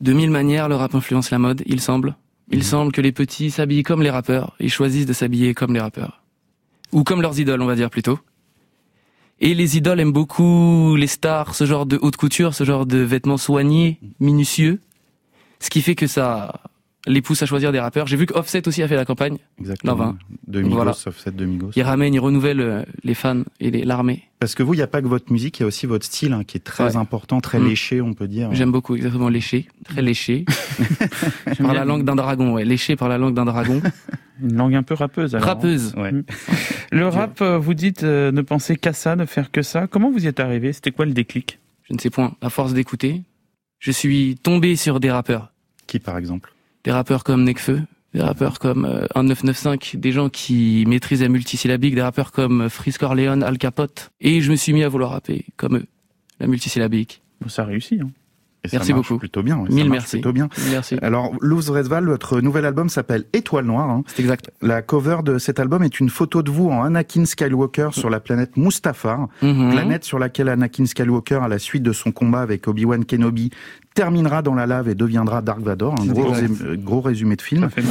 de mille manières, le rap influence la mode, il semble. Il semble que les petits s'habillent comme les rappeurs. Ils choisissent de s'habiller comme les rappeurs. Ou comme leurs idoles, on va dire plutôt. Et les idoles aiment beaucoup les stars, ce genre de haute couture, ce genre de vêtements soignés, minutieux. Ce qui fait que ça les pousse à choisir des rappeurs. J'ai vu que Offset aussi a fait la campagne. Exactement. Lanvin. De Migos, Voilà. Offset de Migos. Il ramène, il renouvelle euh, les fans et l'armée. Parce que vous, il n'y a pas que votre musique, il y a aussi votre style hein, qui est très Ouais. important, très Mm. léché, on peut dire. J'aime beaucoup, exactement, léché. Très léché. <laughs> par la langue d'un dragon, ouais. Léché par la langue d'un dragon. <laughs> Une langue un peu rappeuse. Alors. Rappeuse. Ouais. <laughs> Le rap, euh, vous dites euh, ne pensez qu'à ça, ne faire que ça. Comment vous y êtes arrivé? C'était quoi le déclic? Je ne sais point. À force d'écouter, je suis tombé sur des rappeurs. Qui, par exemple? Des rappeurs comme Nekfeu, des rappeurs comme euh, 1995, des gens qui maîtrisent la multisyllabique, des rappeurs comme Frisk Corleone, Al Capote. Et je me suis mis à vouloir rapper comme eux, la multisyllabique. Bon, Ça réussit. Hein. Et ça Merci marche beaucoup. Plutôt bien. ça Mille marche merci. Plutôt bien. Merci. Alors, Louvresval, votre nouvel album s'appelle Étoile Noire. hein. C'est exact. La cover de cet album est une photo de vous en Anakin Skywalker sur la planète Mustafar, Mhm. planète sur laquelle Anakin Skywalker, à la suite de son combat avec Obi-Wan Kenobi, terminera dans la lave et deviendra Dark Vador. Un gros, résumé, gros résumé de film. Ça.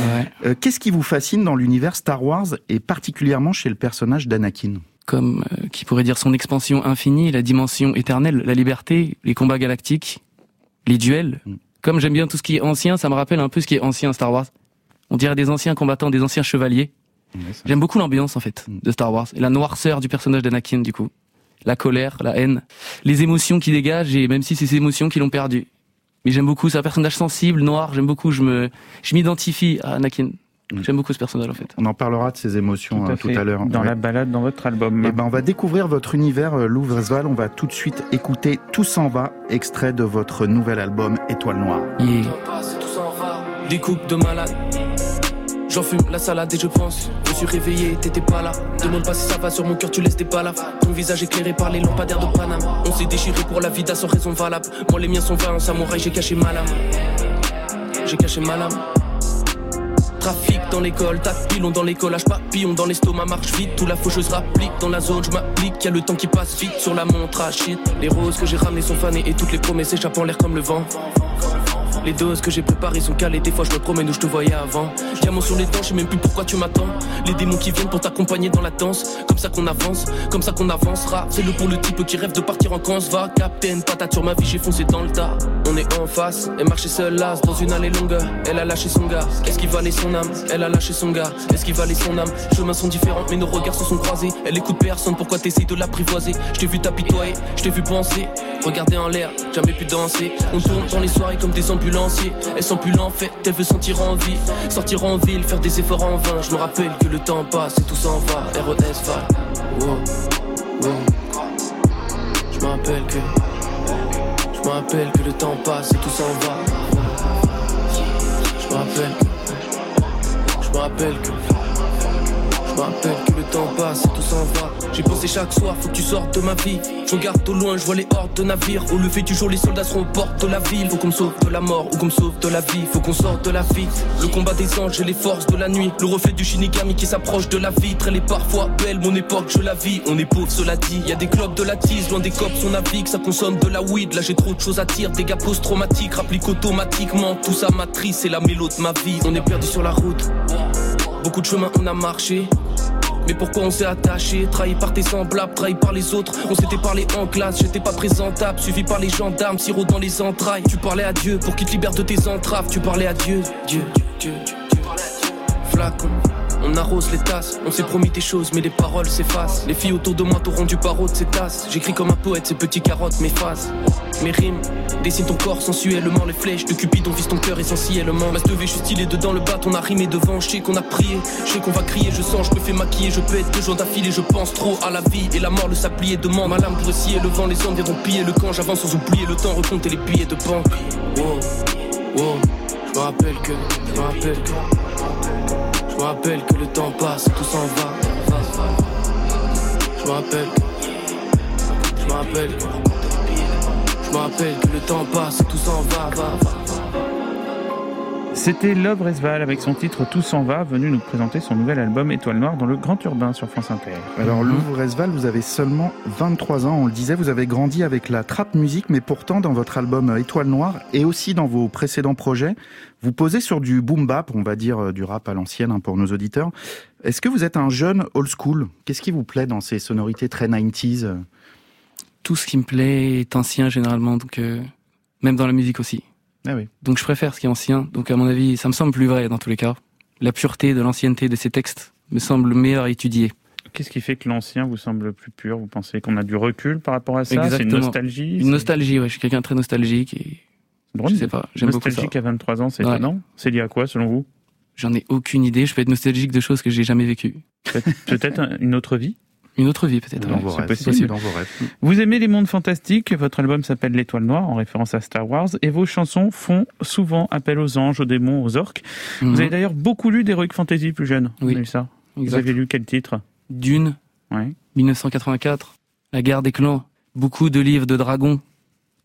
Euh, Qu'est-ce qui vous fascine dans l'univers Star Wars et particulièrement chez le personnage d'Anakin? Comme euh, qui pourrait dire son expansion infinie, la dimension éternelle, la liberté, les combats galactiques, les duels. Mm. Comme j'aime bien tout ce qui est ancien, ça me rappelle un peu ce qui est ancien Star Wars. On dirait des anciens combattants, des anciens chevaliers. J'aime beaucoup l'ambiance en fait Mm. de Star Wars et la noirceur du personnage d'Anakin du coup, la colère, la haine, les émotions qui dégagent et même si c'est ces émotions qui l'ont perdu. Mais j'aime beaucoup, c'est un personnage sensible, noir. J'aime beaucoup, je me, je m'identifie à Anakin. J'aime beaucoup ce personnage en fait. On en parlera de ses émotions Tout à hein, à l'heure. Dans Ouais. la balade, dans votre album. Eh ben, on va découvrir votre univers, euh, Louvresval. On va tout de suite écouter Tout s'en va, extrait de votre nouvel album Étoile Noire. Yeah. Tout s'en va. Des coupes de malade. J'en fume la salade et je pense. Je suis réveillé, t'étais pas là. Demande pas si ça va sur mon cœur, tu laisses des balafres. Ton visage éclairé par les lampadaires de Paname. On s'est déchiré pour la vida sans raison valable. Moi, les miens sont vains en samouraï, j'ai caché ma lame. J'ai caché ma lame. Trafic dans l'école, pilons dans l'école, H papillon dans l'estomac, marche vite, tout la faucheuse rapplique dans la zone, je m'applique, y a le temps qui passe vite sur la montre à shit. Les roses que j'ai ramenées sont fanées et toutes les promesses échappent en l'air comme le vent. Les doses que j'ai préparées sont calées, des fois je me promène où je te voyais avant. Diamant sur les dents, je sais même plus pourquoi tu m'attends. Les démons qui viennent pour t'accompagner dans la danse. Comme ça qu'on avance, comme ça qu'on avancera. C'est le pour le type qui rêve de partir en camp, va. Captain, patate sur ma vie, j'ai foncé dans le tas. On est en face, elle marchait seule là, dans une allée longue. Elle a lâché son gars, est-ce qu'il valait son âme? Elle a lâché son gars, est-ce qu'il valait son âme? Chemins sont différents, mais nos regards se sont croisés. Elle écoute personne, pourquoi t'essayes de l'apprivoiser? Je t'ai vu t'apitoyer, je t'ai vu penser. Regarder en l'air, jamais pu danser. On tourne dans les soirées comme des ambulanciers. Elle sent plus l'enfer, elle veut sentir en vie. Sortir en ville, faire des efforts en vain. Je me rappelle que le temps passe et tout s'en va. RES va. Je me rappelle que. Je me rappelle que le temps passe et tout s'en va. Je me rappelle, je me rappelle que, je rappelle que le temps passe et tout s'en va. J'ai pensé chaque soir, faut que tu sortes de ma vie. Je regarde au loin, je vois les hordes de navires. Au lever du jour, les soldats seront aux portes de la ville. Faut qu'on me sauve de la mort ou qu'on me sauve de la vie. Faut qu'on sorte de la vie. Le combat des anges et les forces de la nuit. Le reflet du Shinigami qui s'approche de la vitre. Elle est parfois belle, mon époque, je la vis. On est pauvre, cela dit. Y a des clubs de la tise, loin des cops, on navigue. Ça consomme de la weed. Là, j'ai trop de choses à dire. Dégâts post-traumatiques, rapplique automatiquement. Tout ça matrice, c'est la mélo de ma vie. On est perdu sur la route. Beaucoup de chemin, on a marché. Mais pourquoi on s'est attaché? Trahi par tes semblables, trahi par les autres. On s'était parlé en classe, j'étais pas présentable. Suivi par les gendarmes, sirop dans les entrailles. Tu parlais à Dieu pour qu'il te libère de tes entraves. Tu parlais à Dieu, Dieu, Dieu, Dieu. Flacon. On arrose les tasses, on s'est promis des choses, mais les paroles s'effacent. Les filles autour de moi t'auront du barreau de ces tasses. J'écris comme un poète, ces petits carottes m'effacent. Mes rimes dessinent ton corps sensuellement, les flèches de Cupidon visent ton cœur essentiellement. Masse de V, je suis dedans le bat, on a rimé devant. Je sais qu'on a prié, je sais qu'on va crier, je sens, je me fais maquiller, je peux être deux jours d'affilée, je pense trop à la vie et la mort le sablier demande. Ma lame pour scier le vent, les hommes viendront piller le camp. J'avance sans oublier le temps, recompter les billets de banque. Wow, wow, je me rappelle que, je me rappelle que. Je me rappelle que le temps passe, tout s'en va. Je me rappelle. Je me rappelle. Je me rappelle que le temps passe, tout s'en va, va, va. C'était Love Resval avec son titre Tout s'en va, venu nous présenter son nouvel album Étoile Noire dans le Grand Urbain sur France Inter. Alors Louvre Resval, vous avez seulement 23 ans, on le disait, vous avez grandi avec la trap musique, mais pourtant dans votre album Étoile Noire et aussi dans vos précédents projets, vous posez sur du boom bap, on va dire euh, du rap à l'ancienne hein, pour nos auditeurs. Est-ce que vous êtes un jeune old school? Qu'est-ce qui vous plaît dans ces sonorités très 90s Tout ce qui me plaît est ancien généralement, donc euh, même dans la musique aussi. Ah oui. Donc je préfère ce qui est ancien. Donc à mon avis, ça me semble plus vrai dans tous les cas. La pureté de l'ancienneté de ces textes me semble meilleur à étudier. Qu'est-ce qui fait que l'ancien vous semble plus pur? Vous pensez qu'on a du recul par rapport à ça? C'est une nostalgie? Une nostalgie, ouais. Je suis quelqu'un de très nostalgique et Drôle, je sais pas. J'aime beaucoup ça. Nostalgique à 23 ans, c'est Ouais. étonnant. C'est lié à quoi selon vous? J'en ai aucune idée. Je peux être nostalgique de choses que j'ai jamais vécues. Peut- Peut-être un- une autre vie? Une autre vie peut-être. Dans ouais. possible. dans vos rêves. Vous aimez les mondes fantastiques, votre album s'appelle L'Étoile Noire, en référence à Star Wars, et vos chansons font souvent appel aux anges, aux démons, aux orques. Mhm. Vous avez d'ailleurs beaucoup lu d'Heroic Fantasy plus jeune. Oui. Vous avez ça Vous avez lu quel titre Dune, Ouais. 1984, La guerre des clans, beaucoup de livres de dragons,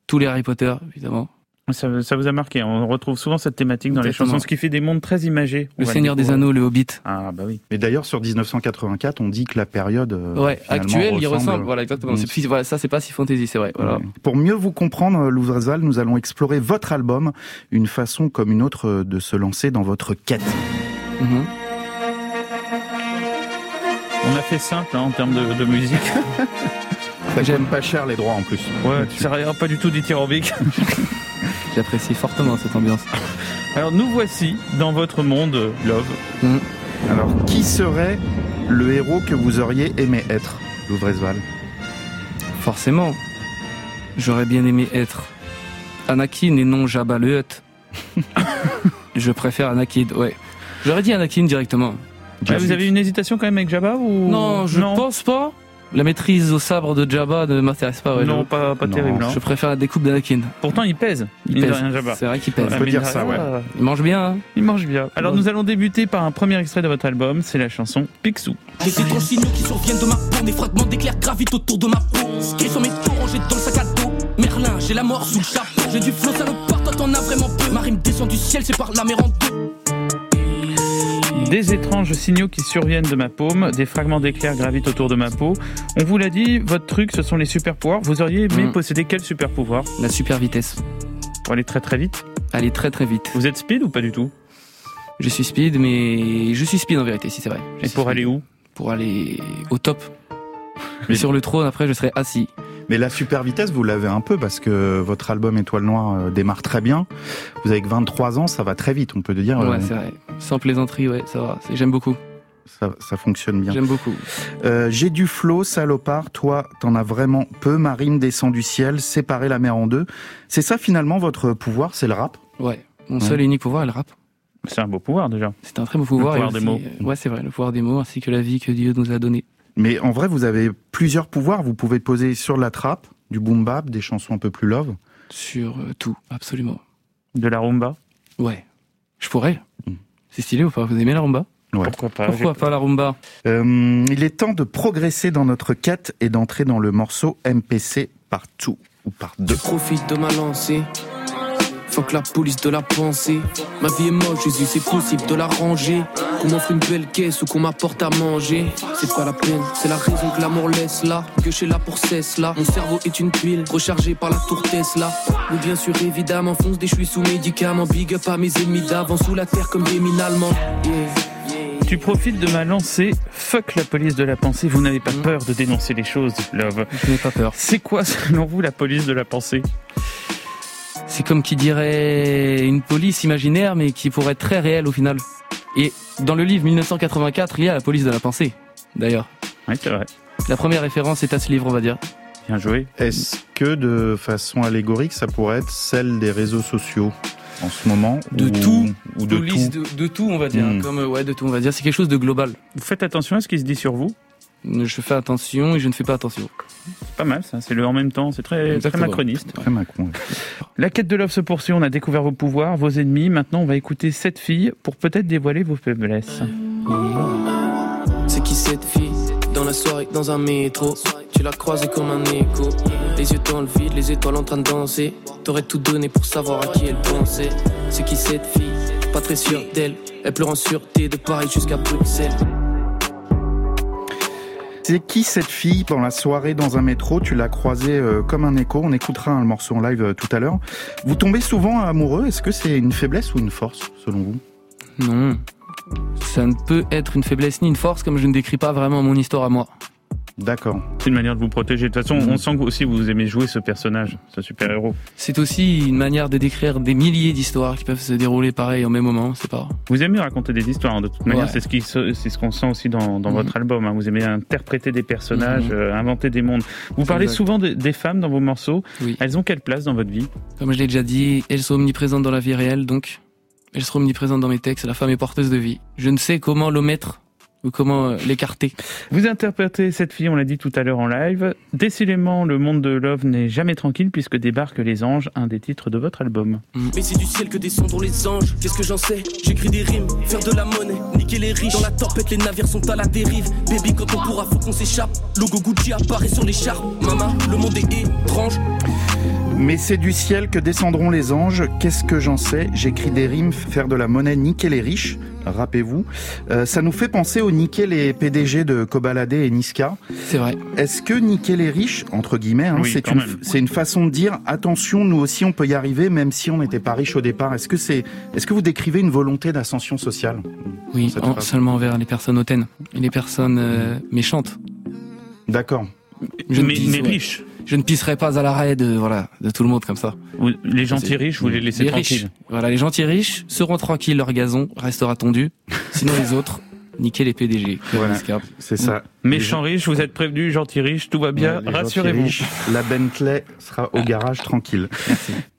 tous les Harry Potter évidemment. Ça, ça vous a marqué. On retrouve souvent cette thématique dans les chansons, ce qui fait des mondes très imagés. Le Seigneur des. Anneaux, le Hobbit. Ah bah oui. Mais d'ailleurs, sur 1984, on dit que la période euh, Ouais, finalement, actuel, il ressemble. Voilà, exactement. Mm. Si- voilà, ça c'est pas si fantasy, c'est vrai. Voilà. Ouais. Pour mieux vous comprendre, Louvre Resval, nous allons explorer votre album, une façon comme une autre euh, de se lancer dans votre quête. Mhm. On a fait simple hein, en termes de, de musique. <laughs> Ça coûte pas cher les droits en plus. Ouais, ça pas du tout dithyrambique. <laughs> J'apprécie fortement cette ambiance. Alors nous voici dans votre monde Love. Mm. Alors, qui serait le héros que vous auriez aimé être, Louvre Resval Forcément, j'aurais bien aimé être Anakin et non Jabba le Hutt. <laughs> Je préfère Anakin, ouais. J'aurais dit Anakin directement. Ah, vous avez une hésitation quand même avec Jabba ou Non, je pense pas. La maîtrise au sabre de Jabba ne m'intéresse pas. ouais, Non, j'avoue. pas, pas terrible. hein. Je préfère la découpe d'Anakin. Pourtant, il pèse. Il pèse. C'est vrai qu'il pèse. Ah, peut mine dire ça, ouais. Il mange bien. hein. Il mange bien. Alors mange. nous allons débuter par un premier extrait de votre album, c'est la chanson Picsou. J'ai des étranges signaux qui surviennent de ma peau, des fragments d'éclairs gravitent autour de ma peau. Qui sont mes taux rangés dans le sac à dos. Merlin, j'ai la mort sous le chapeau. J'ai du flow, ça part, toi t'en as vraiment peu. Ma rime descend du ciel, c'est par la mer en deux. Des étranges signaux qui surviennent de ma paume, des fragments d'éclairs gravitent autour de ma peau. On vous l'a dit, votre truc, ce sont les super pouvoirs. Vous auriez aimé Mm. posséder quel super pouvoir La super vitesse. Pour aller très très vite Aller très très vite. Vous êtes speed ou pas du tout? Je suis speed, mais je suis speed en vérité, si c'est vrai. Je Et pour speed. aller où? Pour aller au top. Mais- Sur le trône, après, je serai assis. Mais la super vitesse, vous l'avez un peu parce que votre album Étoile Noire euh, démarre très bien. Vous avez que 23 ans, ça va très vite, on peut dire. Ouais, euh, c'est vrai. Sans plaisanterie, ouais, ça va. J'aime beaucoup. ça, ça fonctionne bien. J'aime beaucoup. Euh, J'ai du flow, salopard. Toi, t'en as vraiment peu. Ma rime descend du ciel, séparer la mer en deux. C'est ça finalement votre pouvoir, c'est le rap? Ouais. Mon seul et unique pouvoir est le rap. C'est un beau pouvoir déjà. C'est un très beau pouvoir. pouvoir et des mots. euh, Ouais, c'est vrai. Le pouvoir des mots ainsi que la vie que Dieu nous a donnée. Mais en vrai, vous avez plusieurs pouvoirs. Vous pouvez poser sur la trappe, du boom bap, des chansons un peu plus love. Sur euh, tout, absolument. De la rumba? Ouais. Je pourrais. C'est stylé ou pas? Vous aimez la rumba? Pourquoi pas Pourquoi pas la rumba? Euh, il est temps de progresser dans notre quête et d'entrer dans le morceau MPC partout ou par deux. Tu profites de ma lancée. Fuck la police de la pensée. Ma vie est moche, Jésus, c'est possible de la ranger. Qu'on m'offre une belle caisse ou qu'on m'apporte à manger. C'est pas la peine, c'est la raison que l'amour laisse là. Que je suis là pour cesse là. Mon cerveau est une pile, rechargée par la tour Tesla. Mais bien sûr, évidemment, fonce des suis sous médicaments. Big up à mes ennemis d'avant, sous la terre comme des mines allemands. Yeah. Tu profites de ma lancée. Fuck la police de la pensée. Vous n'avez pas peur de dénoncer les choses, Love. Je n'ai pas peur. C'est quoi, selon vous, la police de la pensée? C'est comme qui dirait une police imaginaire, mais qui pourrait être très réelle au final. Et dans le livre 1984, il y a la police de la pensée, d'ailleurs. Oui, c'est vrai. La première référence est à ce livre, on va dire. Bien joué. Est-ce que de façon allégorique, ça pourrait être celle des réseaux sociaux en ce moment De ou, tout. ou de Police tout de, de tout, on va dire. Hmm. Comme, ouais, de tout, on va dire. C'est quelque chose de global. Vous faites attention à ce qui se dit sur vous? Je fais attention et je ne fais pas attention. C'est pas mal, ça. C'est le en même temps. C'est très, très macroniste. Très Macron. La quête de Love se poursuit. On a découvert vos pouvoirs, vos ennemis. Maintenant, on va écouter cette fille pour peut-être dévoiler vos faiblesses. C'est qui cette fille Dans la soirée, dans un métro? Tu l'as croisée comme un écho. Les yeux dans le vide, les étoiles en train de danser. T'aurais tout donné pour savoir à qui elle pensait. C'est qui cette fille? Pas très sûre d'elle. Elle pleure en sûreté de Paris jusqu'à Bruxelles. C'est qui cette fille dans la soirée dans un métro? Tu l'as croisée euh, comme un écho. On écoutera le morceau en live euh, tout à l'heure. Vous tombez souvent amoureux. Est-ce que c'est une faiblesse ou une force selon vous? Non. Ça ne peut être une faiblesse ni une force, comme je ne décris pas vraiment mon histoire à moi. D'accord. C'est une manière de vous protéger. De toute façon, on sent que vous aussi vous aimez jouer ce personnage, ce super-héros. C'est aussi une manière de décrire des milliers d'histoires qui peuvent se dérouler pareil au même moment, c'est pas. Vous aimez raconter des histoires, hein, de toute manière, Ouais. c'est ce qui c'est ce qu'on sent aussi dans, dans Mhm. votre album. hein. Vous aimez interpréter des personnages, Mhm. euh, inventer des mondes. Vous parlez Exact. souvent de- des femmes dans vos morceaux. Oui. Elles ont quelle place dans votre vie? Comme je l'ai déjà dit, elles sont omniprésentes dans la vie réelle, donc elles seront omniprésentes dans mes textes. La femme est porteuse de vie. Je ne sais comment l'omettre ou comment euh, l'écarter. Vous interprétez cette fille, on l'a dit tout à l'heure en live. Décidément, le monde de Love n'est jamais tranquille puisque débarquent les anges, un des titres de votre album. Mais c'est du ciel que descendront les anges. Qu'est-ce que j'en sais? J'écris des rimes, faire de la monnaie, niquer les riches. Dans la tempête, les navires sont à la dérive. Baby, quand on pourra, faut qu'on s'échappe. Logo Gucci apparaît sur l'écharpe. Maman, le monde est étrange. Mais c'est du ciel que descendront les anges. Qu'est-ce que j'en sais? J'écris des rimes, faire de la monnaie, niquer les riches. Rappez-vous. Euh, ça nous fait penser au niquer les PDG de Kobalade et Niska. C'est vrai. Est-ce que niquer les riches, entre guillemets, hein, Oui, c'est une, même. c'est une façon de dire attention, nous aussi on peut y arriver, même si on n'était pas riche au départ. Est-ce que c'est, est-ce que vous décrivez une volonté d'ascension sociale? Oui, en- seulement envers les personnes hautaines et les personnes euh, méchantes. D'accord. Je mais ouais. riches. Je ne pisserai pas à l'arrêt de voilà de tout le monde comme ça. Les gentils riches, vous les laissez les tranquilles. riches. Voilà, les gentils riches seront tranquilles, leur gazon restera tondu. Sinon les <laughs> autres, niquer les PDG. Voilà. C'est ça. Méchants riches, vous êtes prévenus, gentils riches, tout va bien, Ouais, rassurez-vous. La Bentley sera au garage tranquille.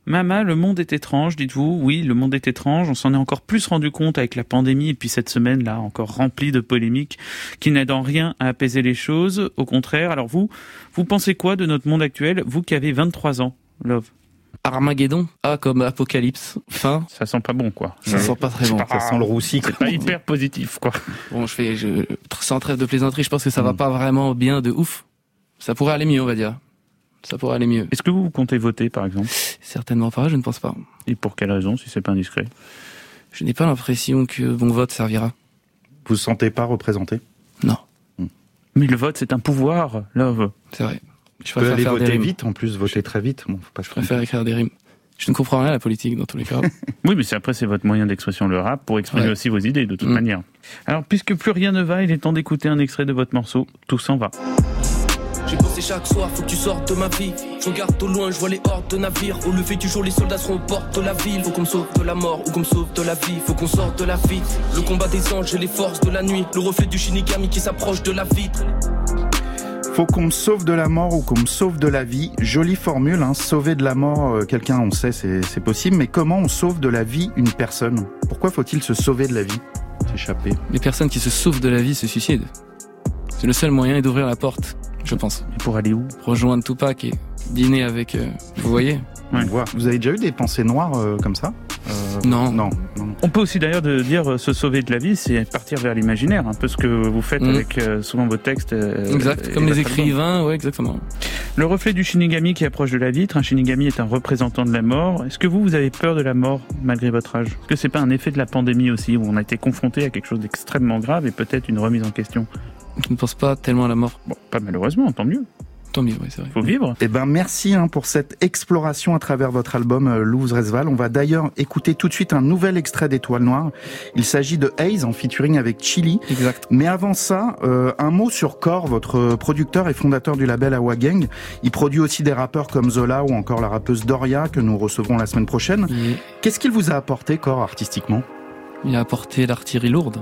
Mama, le monde est étrange, dites-vous. Oui, le monde est étrange. On s'en est encore plus rendu compte avec la pandémie et puis cette semaine-là, encore remplie de polémiques qui n'aident en rien à apaiser les choses. Au contraire, alors vous, vous pensez quoi de notre monde actuel, vous qui avez 23 ans, Love Armageddon, A comme Apocalypse, fin. Ça sent pas bon, quoi. Ça sent pas très bon. Ça sent le roussi. C'est pas hyper positif, quoi. Bon, je fais, je, sans trêve de plaisanterie, je pense que ça va pas vraiment bien de ouf. Ça pourrait aller mieux, on va dire. Ça pourrait aller mieux. Est-ce que vous comptez voter, par exemple? Certainement pas, je ne pense pas. Et pour quelle raison, si c'est pas indiscret? Je n'ai pas l'impression que mon vote servira. Vous vous sentez pas représenté? Non. Mais le vote, c'est un pouvoir, Love. C'est vrai. Je peux préfère aller faire des voter vite, en plus, voter très vite. Bon, faut pas Je préfère écrire des rimes. Je ne comprends rien à la politique dans tous les cas. <laughs> Oui, mais c'est après, c'est votre moyen d'expression, le rap, pour exprimer Ouais. aussi vos idées, de toute Mm. manière. Alors, puisque plus rien ne va, il est temps d'écouter un extrait de votre morceau, Tout s'en va. J'ai pensé chaque soir, faut que tu sortes de ma vie. Je regarde au loin, je vois les hordes de navires. Au lever du jour, les soldats seront aux portes de la ville. Faut qu'on me sauve de la mort ou qu'on me sauve de la vie. Faut qu'on sorte de la vie. Le combat des anges et les forces de la nuit. Le reflet du Shinigami qui s'approche de la vitre. Faut qu'on me sauve de la mort ou qu'on me sauve de la vie. Jolie formule, hein. sauver de la mort euh, quelqu'un, on sait, c'est c'est possible. Mais comment on sauve de la vie une personne? Pourquoi faut-il se sauver de la vie? S'échapper. Les personnes qui se sauvent de la vie se suicident. C'est le seul moyen d'ouvrir la porte, je pense. Et pour aller où? Rejoindre Tupac et dîner avec. euh, vous voyez On voit. Vous avez déjà eu des pensées noires euh, comme ça Euh, Non. non. On peut aussi d'ailleurs dire euh, se sauver de la vie, c'est partir vers l'imaginaire, un peu ce que vous faites Mm. avec euh, souvent vos textes. euh, Exact, comme les écrivains, ouais, exactement. Le reflet du shinigami qui approche de la vitre. Un shinigami est un représentant de la mort. Est-ce que vous, vous avez peur de la mort malgré votre âge? Est-ce que c'est pas un effet de la pandémie aussi, où on a été confronté à quelque chose d'extrêmement grave et peut-être une remise en question? Je ne pense pas tellement à la mort. Bon, pas malheureusement, tant mieux. Tant mieux, oui, c'est vrai. Faut vivre. Eh ben, merci hein, pour cette exploration à travers votre album euh, Louvre Resval. On va d'ailleurs écouter tout de suite un nouvel extrait d'Étoile Noire. Il s'agit de Haze en featuring avec Chili. Exact. Mais avant ça, euh, un mot sur Core, votre producteur et fondateur du label Awa Gang. Il produit aussi des rappeurs comme Zola ou encore la rappeuse Doria que nous recevrons la semaine prochaine. Qu'est-ce qu'il vous a apporté, Core, artistiquement? Il a apporté l'artillerie lourde.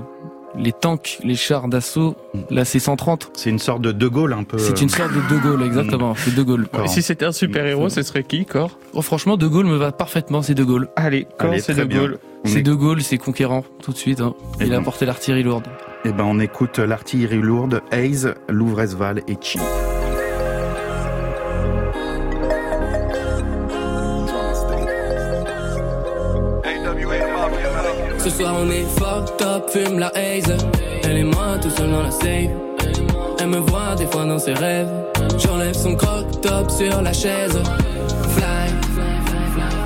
Les tanks, les chars d'assaut, la C-130. C'est une sorte de De Gaulle un peu. C'est une sorte de De Gaulle, exactement. C'est De Gaulle. Et si c'était un super-héros, ce serait qui, Cor? Oh, franchement, De Gaulle me va parfaitement, c'est De Gaulle. Allez, Cor, c'est De. Gaulle. C'est est- De Gaulle, c'est conquérant, tout de suite. hein. Et Il a bon. apporté l'artillerie lourde. Eh ben, on écoute l'artillerie lourde, Haze, Louvre Resval et Chili. Ce soir on est fucked up, Elle et moi tout seul dans la safe. Elle me voit des fois dans ses rêves. J'enlève son croc top sur la chaise. Fly,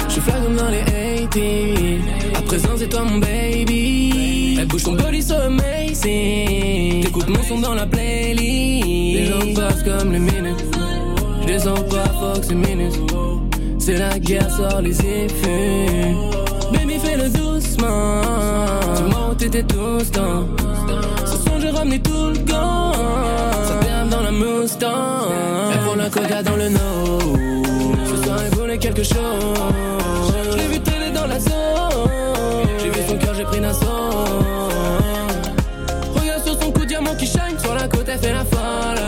je fly comme dans les 80 À présent c'est toi mon baby. Elle bouge ton body so amazing. T'écoutes mon son dans la playlist. Les gens passent comme les minutes. Je les sens pas, fuck ces minutes. C'est la guerre, sort les effets. Baby, fais-le doucement. Dis-moi où t'étais tout ce temps. Ce son, j'ai ramené tout le gang. Ça perd dans la Mustang. Elle prend la coca dans le nose. Ce soir, elle voulait quelque chose. Je l'ai vu télé dans la zone. J'ai vu son cœur, j'ai pris d'assaut. Regarde sur son cou, diamant qui shine. Sur la côte, elle fait la folle.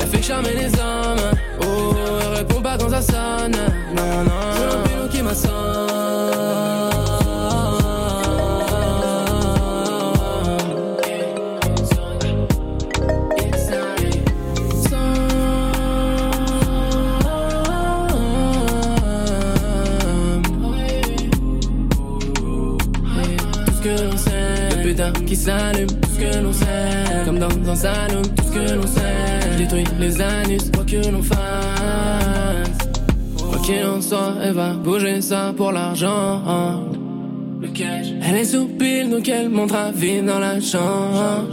Elle fait charmer les hommes. Oh, elle répond pas quand ça sonne. Non, non. J'ai un pilot qui Tout dans un salon, tout ce que l'on sait, je détruis les anus, quoi que l'on fasse. Quoi qu'il en soit, elle va bouger ça pour l'argent. Le cash. Elle est sous pile, donc elle montrera vite dans la chambre.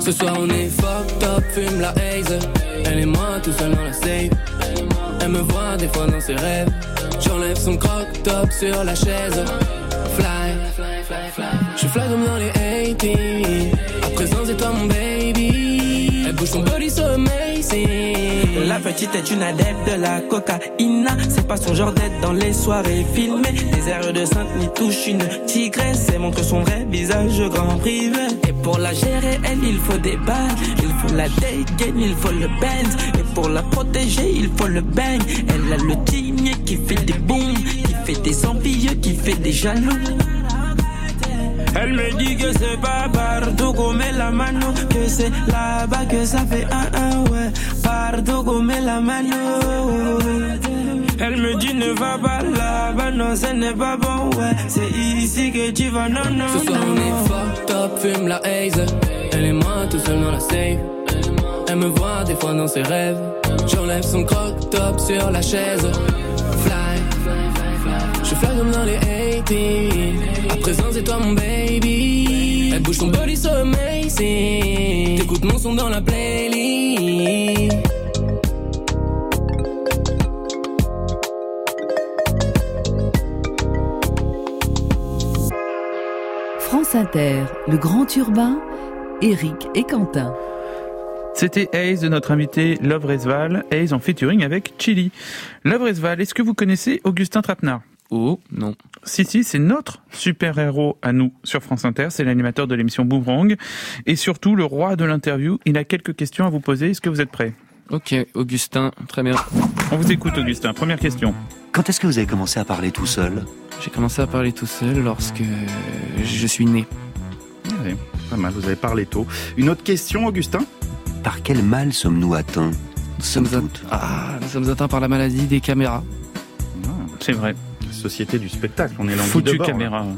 Ce soir on est fucked up, fume la haze. Elle et moi tout seul dans la safe. Elle me voit des fois dans ses rêves. J'enlève son croc top sur la chaise. Fly, je fly comme dans les 80 À présent c'est toi mon baby. La petite est une adepte de la cocaïna. C'est pas son genre d'être dans les soirées filmées. Les airs de sainte n'y touche une tigresse. Elle montre son vrai visage grand privé. Et pour la gérer, elle, il faut des balles. Il faut la dégaine, il faut le benz. Et pour la protéger, il faut le bang. Elle a le tigné qui fait des booms, qui fait des envieux, qui fait des jaloux. Elle me dit que c'est pas partout qu'on met la mano, que c'est là-bas que ça fait un un ouais. Partout qu'on met la mano. Elle me dit ne va pas là-bas, non ce n'est pas bon ouais. C'est ici que tu vas, non non Ce soir on est fucked up, fume la haze. Elle et moi tout seul dans la safe. Elle me voit des fois dans ses rêves. J'enlève son croc top sur la chaise. Fly comme dans les 80 À présent c'est toi mon baby. Elle bouge ton body so amazing. T'écoutes mon son dans la playlist. France Inter, le grand urbain, Eric et Quentin. C'était Hayes de notre invité Love Resval, Hayes en featuring avec Chili. Love Resval, est-ce que vous connaissez Augustin Trapenard Oh, non. Si, si, c'est notre super-héros à nous sur France Inter. C'est l'animateur de l'émission Boomerang. Et surtout, le roi de l'interview. Il a quelques questions à vous poser. Est-ce que vous êtes prêt Ok, Augustin, très bien. On vous écoute, Augustin. Première question. Quand est-ce que vous avez commencé à parler tout seul? J'ai commencé à parler tout seul lorsque je suis né. Ouais, pas mal, vous avez parlé tôt. Une autre question, Augustin? Par quel mal sommes-nous atteints? Nous sommes, at- ah, nous sommes atteints par la maladie des caméras. C'est vrai. Société du spectacle, on est l'envie Foutu de bord, là. caméra. <laughs>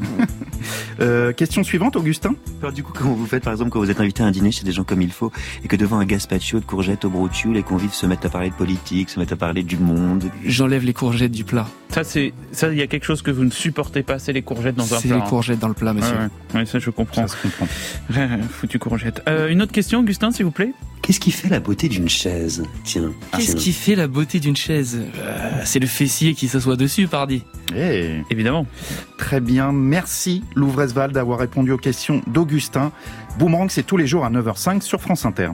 Euh, question suivante, Augustin. Alors du coup, comment vous faites par exemple quand vous êtes invité à un dîner chez des gens comme il faut et que devant un gazpacho de courgettes au broutioul, les convives se mettent à parler de politique, se mettent à parler du monde? J'enlève les courgettes du plat. Ça, c'est ça. Il y a quelque chose que vous ne supportez pas, c'est les courgettes dans un C'est plat. les hein. courgettes dans le plat, monsieur. Ouais, ouais. Ouais, ça, je comprends. <laughs> Foutu courgette. Euh, une autre question, Augustin, s'il vous plaît. Qu'est-ce qui fait la beauté d'une chaise? Tiens. Qu'est-ce tiens. qui fait la beauté d'une chaise? Euh, C'est le fessier qui s'assoit dessus, pardi. Eh. Évidemment. Très bien, merci Louvresval d'avoir répondu aux questions d'Augustin. Boomerang, c'est tous les jours à 9h05 sur France Inter.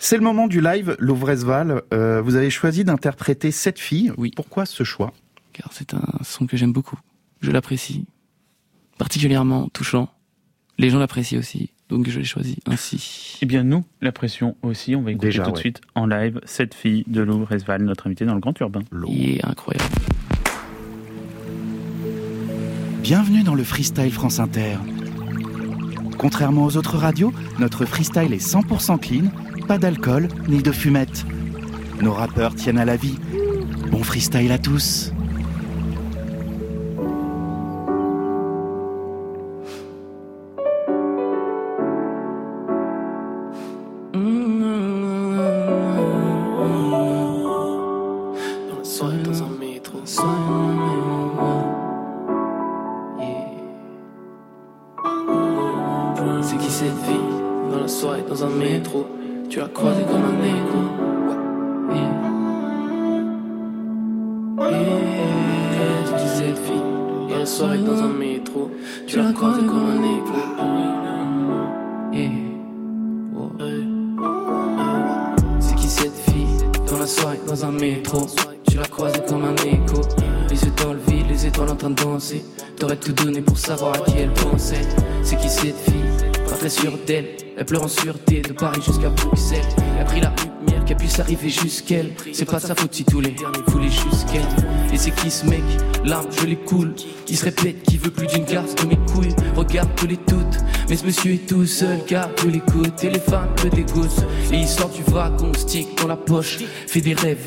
C'est le moment du live, Louvresval. Euh, vous avez choisi d'interpréter cette fille. Oui. Pourquoi ce choix? Car c'est un son que j'aime beaucoup. Je l'apprécie. Particulièrement touchant. Les gens l'apprécient aussi. Donc je l'ai choisi ainsi. Eh bien, nous, la pression aussi. On va écouter Déjà, tout de suite en live cette fille de Lou Resval, notre invité dans le Grand Urbain. Il est incroyable. Bienvenue dans le Freestyle France Inter. Contrairement aux autres radios, notre freestyle est 100% clean, pas d'alcool ni de fumette. Nos rappeurs tiennent à la vie. Bon freestyle à tous. C'est pas sa faute si tous les derniers voulaient jusqu'elle. Et c'est qui ce mec? L'arme je les coule Qui se répète qui veut plus d'une garce de mes couilles. Regarde tous les toutes Mais ce monsieur est tout seul car tu l'écoutes Et les femmes le dégoûtent Et il sort du wagon stick dans la poche. Fait des rêves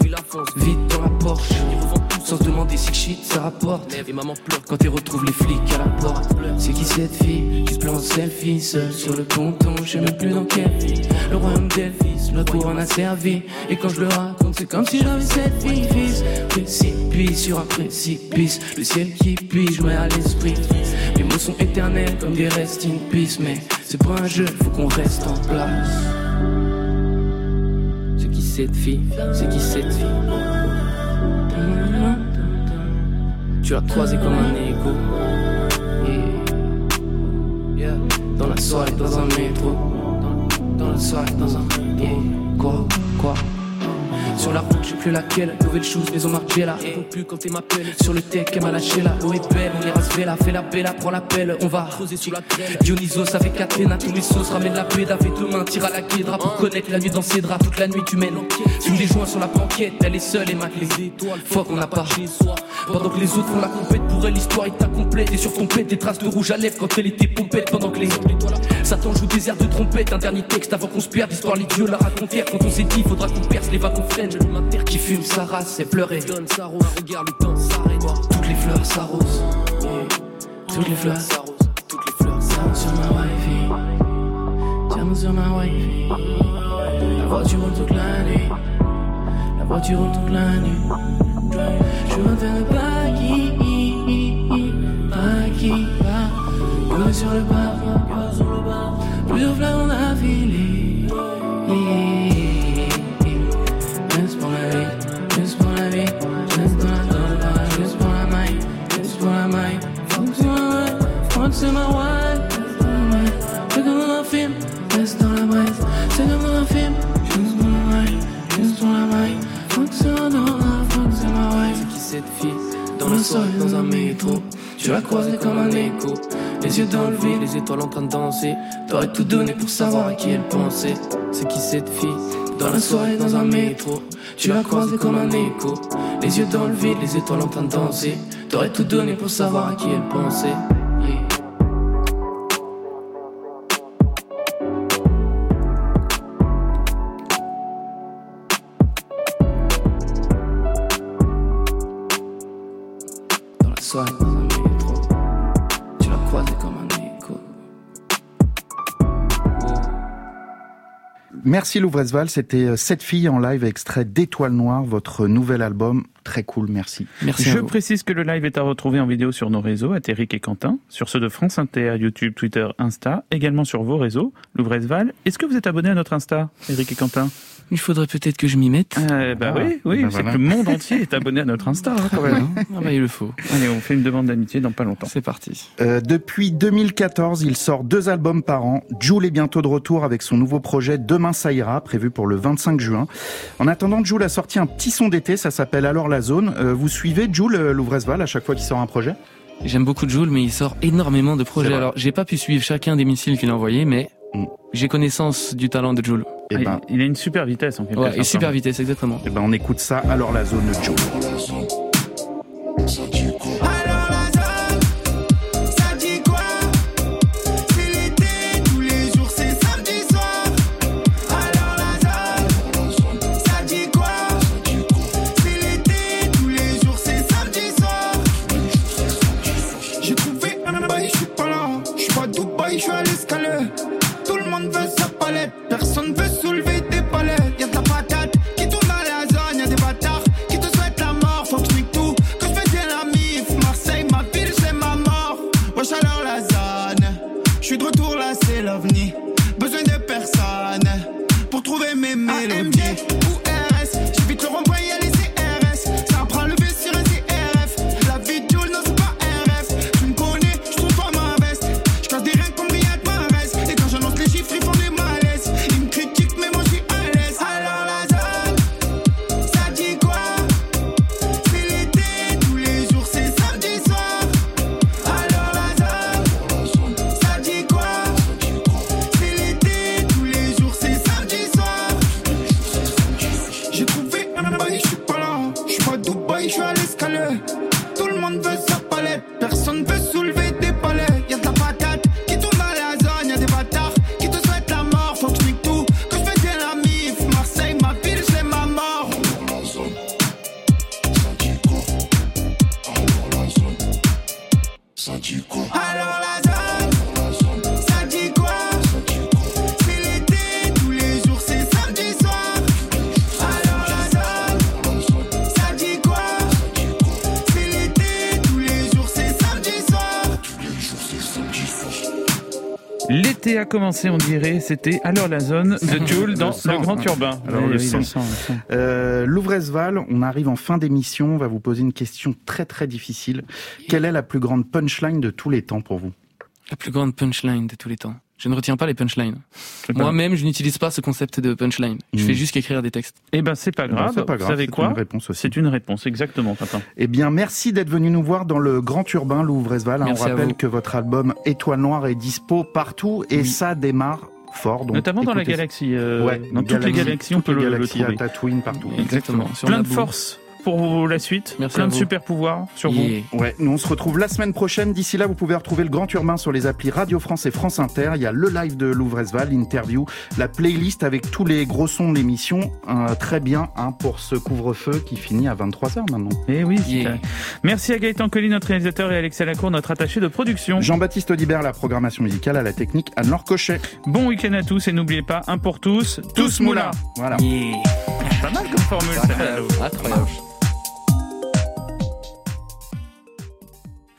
vite dans la Porsche. Il sans se demander si shit ça rapporte. Et maman pleure quand elle retrouve les flics à la porte. C'est qui cette fille qui plante selfie Seule sur le ponton je même plus dans quelle vie Le royaume d'Elvis le couronne a servi. Et quand je le raconte c'est comme si j'avais cette fille fils. Précipice sur un précipice. Le ciel qui pige mais à l'esprit. Les mots sont éternels comme des restes in peace. Mais c'est pas un jeu faut qu'on reste en place. C'est qui cette fille? C'est qui cette fille? Tu l'as croisé comme un écho. Dans la soirée, dans un métro Dans, la soirée, dans un yeah. Quoi, quoi? Sur la route, je sais plus laquelle. Nouvelle chose, maison Margiela. Réponds plus quand t'es m'appelle. Sur le tech, elle m'a lâché là. L'eau est belle, on ira se la Fais la bella, prends l'appel. On va creuser sous la grêle. Dionysos avec Athéna, tous les sauces. Ramène la paix, avec deux mains, tire à la guédra. Pour connaître la nuit dans ses draps. Toute la nuit, tu mènes. Fume des joints sur la banquette, elle est seule et ma clé. Faut qu'on n'a pas. Pendant que les autres font la compète, pour elle, l'histoire est incomplète. Et sur ton pète, des traces de rouge à lèvres quand elle était pompette. Pendant que les Satan joue des airs de trompette. Un dernier texte avant qu'on se perde. L'histoire, l'idiot la raconter. Quand on s'est dit, faudra qu'on perce les wagons Qui fume sa race, c'est pleurer. Donne sa rose, regarde le temps s'arrête. Toutes les fleurs s'arrosent. Toutes les fleurs s'arrosent. Toutes les fleurs s'arrosent sur ma wifey. Tiens sur ma wifey. La voiture roule toute la nuit. La voiture roule toute la nuit. Je m'entends de Comme un écho. Les yeux dans le vide, les étoiles en train de danser. T'aurais tout donné pour savoir à qui elle pensait. C'est qui cette fille dans la soirée, dans un métro? Tu l'as croisée comme un écho. Les yeux dans le vide, les étoiles en train de danser. T'aurais tout donné pour savoir à qui elle pensait. Merci Louvresval, c'était euh, Cette fille en live extrait d'Étoile Noire, votre nouvel album. Très cool, merci. Je précise que le live est à retrouver en vidéo sur nos réseaux, à Eric et Quentin, sur ceux de France Inter, YouTube, Twitter, Insta, également sur vos réseaux, Louvresval. Est-ce que vous êtes abonné à notre Insta, Eric et Quentin? Il faudrait peut-être que je m'y mette. Euh, bah Ah. oui, oui, Bah c'est voilà. que le monde entier est abonné à notre Insta, hein, quand même. Ah bah, il le faut. Allez, on fait une demande d'amitié dans pas longtemps. C'est parti. Euh, depuis 2014, il sort deux albums par an. Jules est bientôt de retour avec son nouveau projet Demain ça ira, prévu pour le 25 juin. En attendant, Jules a sorti un petit son d'été, ça s'appelle Alors la zone. Euh, vous suivez Jules euh, Louvresval à chaque fois qu'il sort un projet? J'aime beaucoup Jules, mais il sort énormément de projets. Alors, j'ai pas pu suivre chacun des missiles qu'il a envoyés, mais Mm. j'ai connaissance du talent de Jules. Eh ben, Il a une super vitesse, en quelque Ouais, sorte. et super vitesse, exactement. eh ben, on écoute ça. Alors la zone de Jules. A commencé, on dirait, c'était Alors la zone de Jules dans Le sang, le Grand hein. Urbain. Euh, Louvresval, on arrive en fin d'émission. On va vous poser une question très très difficile. Quelle est la plus grande punchline de tous les temps pour vous? La plus grande punchline de tous les temps. Je ne retiens pas les punchlines. Moi-même, je n'utilise pas ce concept de punchline. Je Mm. fais juste qu'écrire des textes. Eh ben, c'est pas ben, grave. c'est pas Vous grave, savez c'est quoi une réponse aussi. C'est une réponse, exactement, Tintin. Eh bien, merci d'être venu nous voir dans le Grand Urbain Louvresval. On rappelle vous. que votre album Étoile Noire est dispo partout et Oui. ça démarre fort. Donc Notamment dans la galaxie. euh, Ouais, dans toutes les galaxies, on toutes peut les le, le galaxies, trouver. à Tatooine, partout. Exactement. Sur Plein de force pour la suite. Merci Plein à de vous. super pouvoirs sur Yeah. Ouais, nous on se retrouve la semaine prochaine. D'ici là, vous pouvez retrouver le Grand Urbain sur les applis Radio France et France Inter. Il y a le live de Louvresval, l'interview, la playlist avec tous les gros sons de l'émission. Euh, très bien hein, pour ce couvre-feu qui finit à 23h maintenant. vous. Eh oui, c'est Yeah. Merci à Gaëtan Colli, notre réalisateur, et à Alexia Lacour, notre attaché de production. Jean-Baptiste Audibert, la programmation musicale, à la technique, Anne-Laure Cochet. Bon week-end à tous et n'oubliez pas, un pour tous, tous moula. Voilà. Yeah. Pas mal comme formule, celle-là. Incroyable.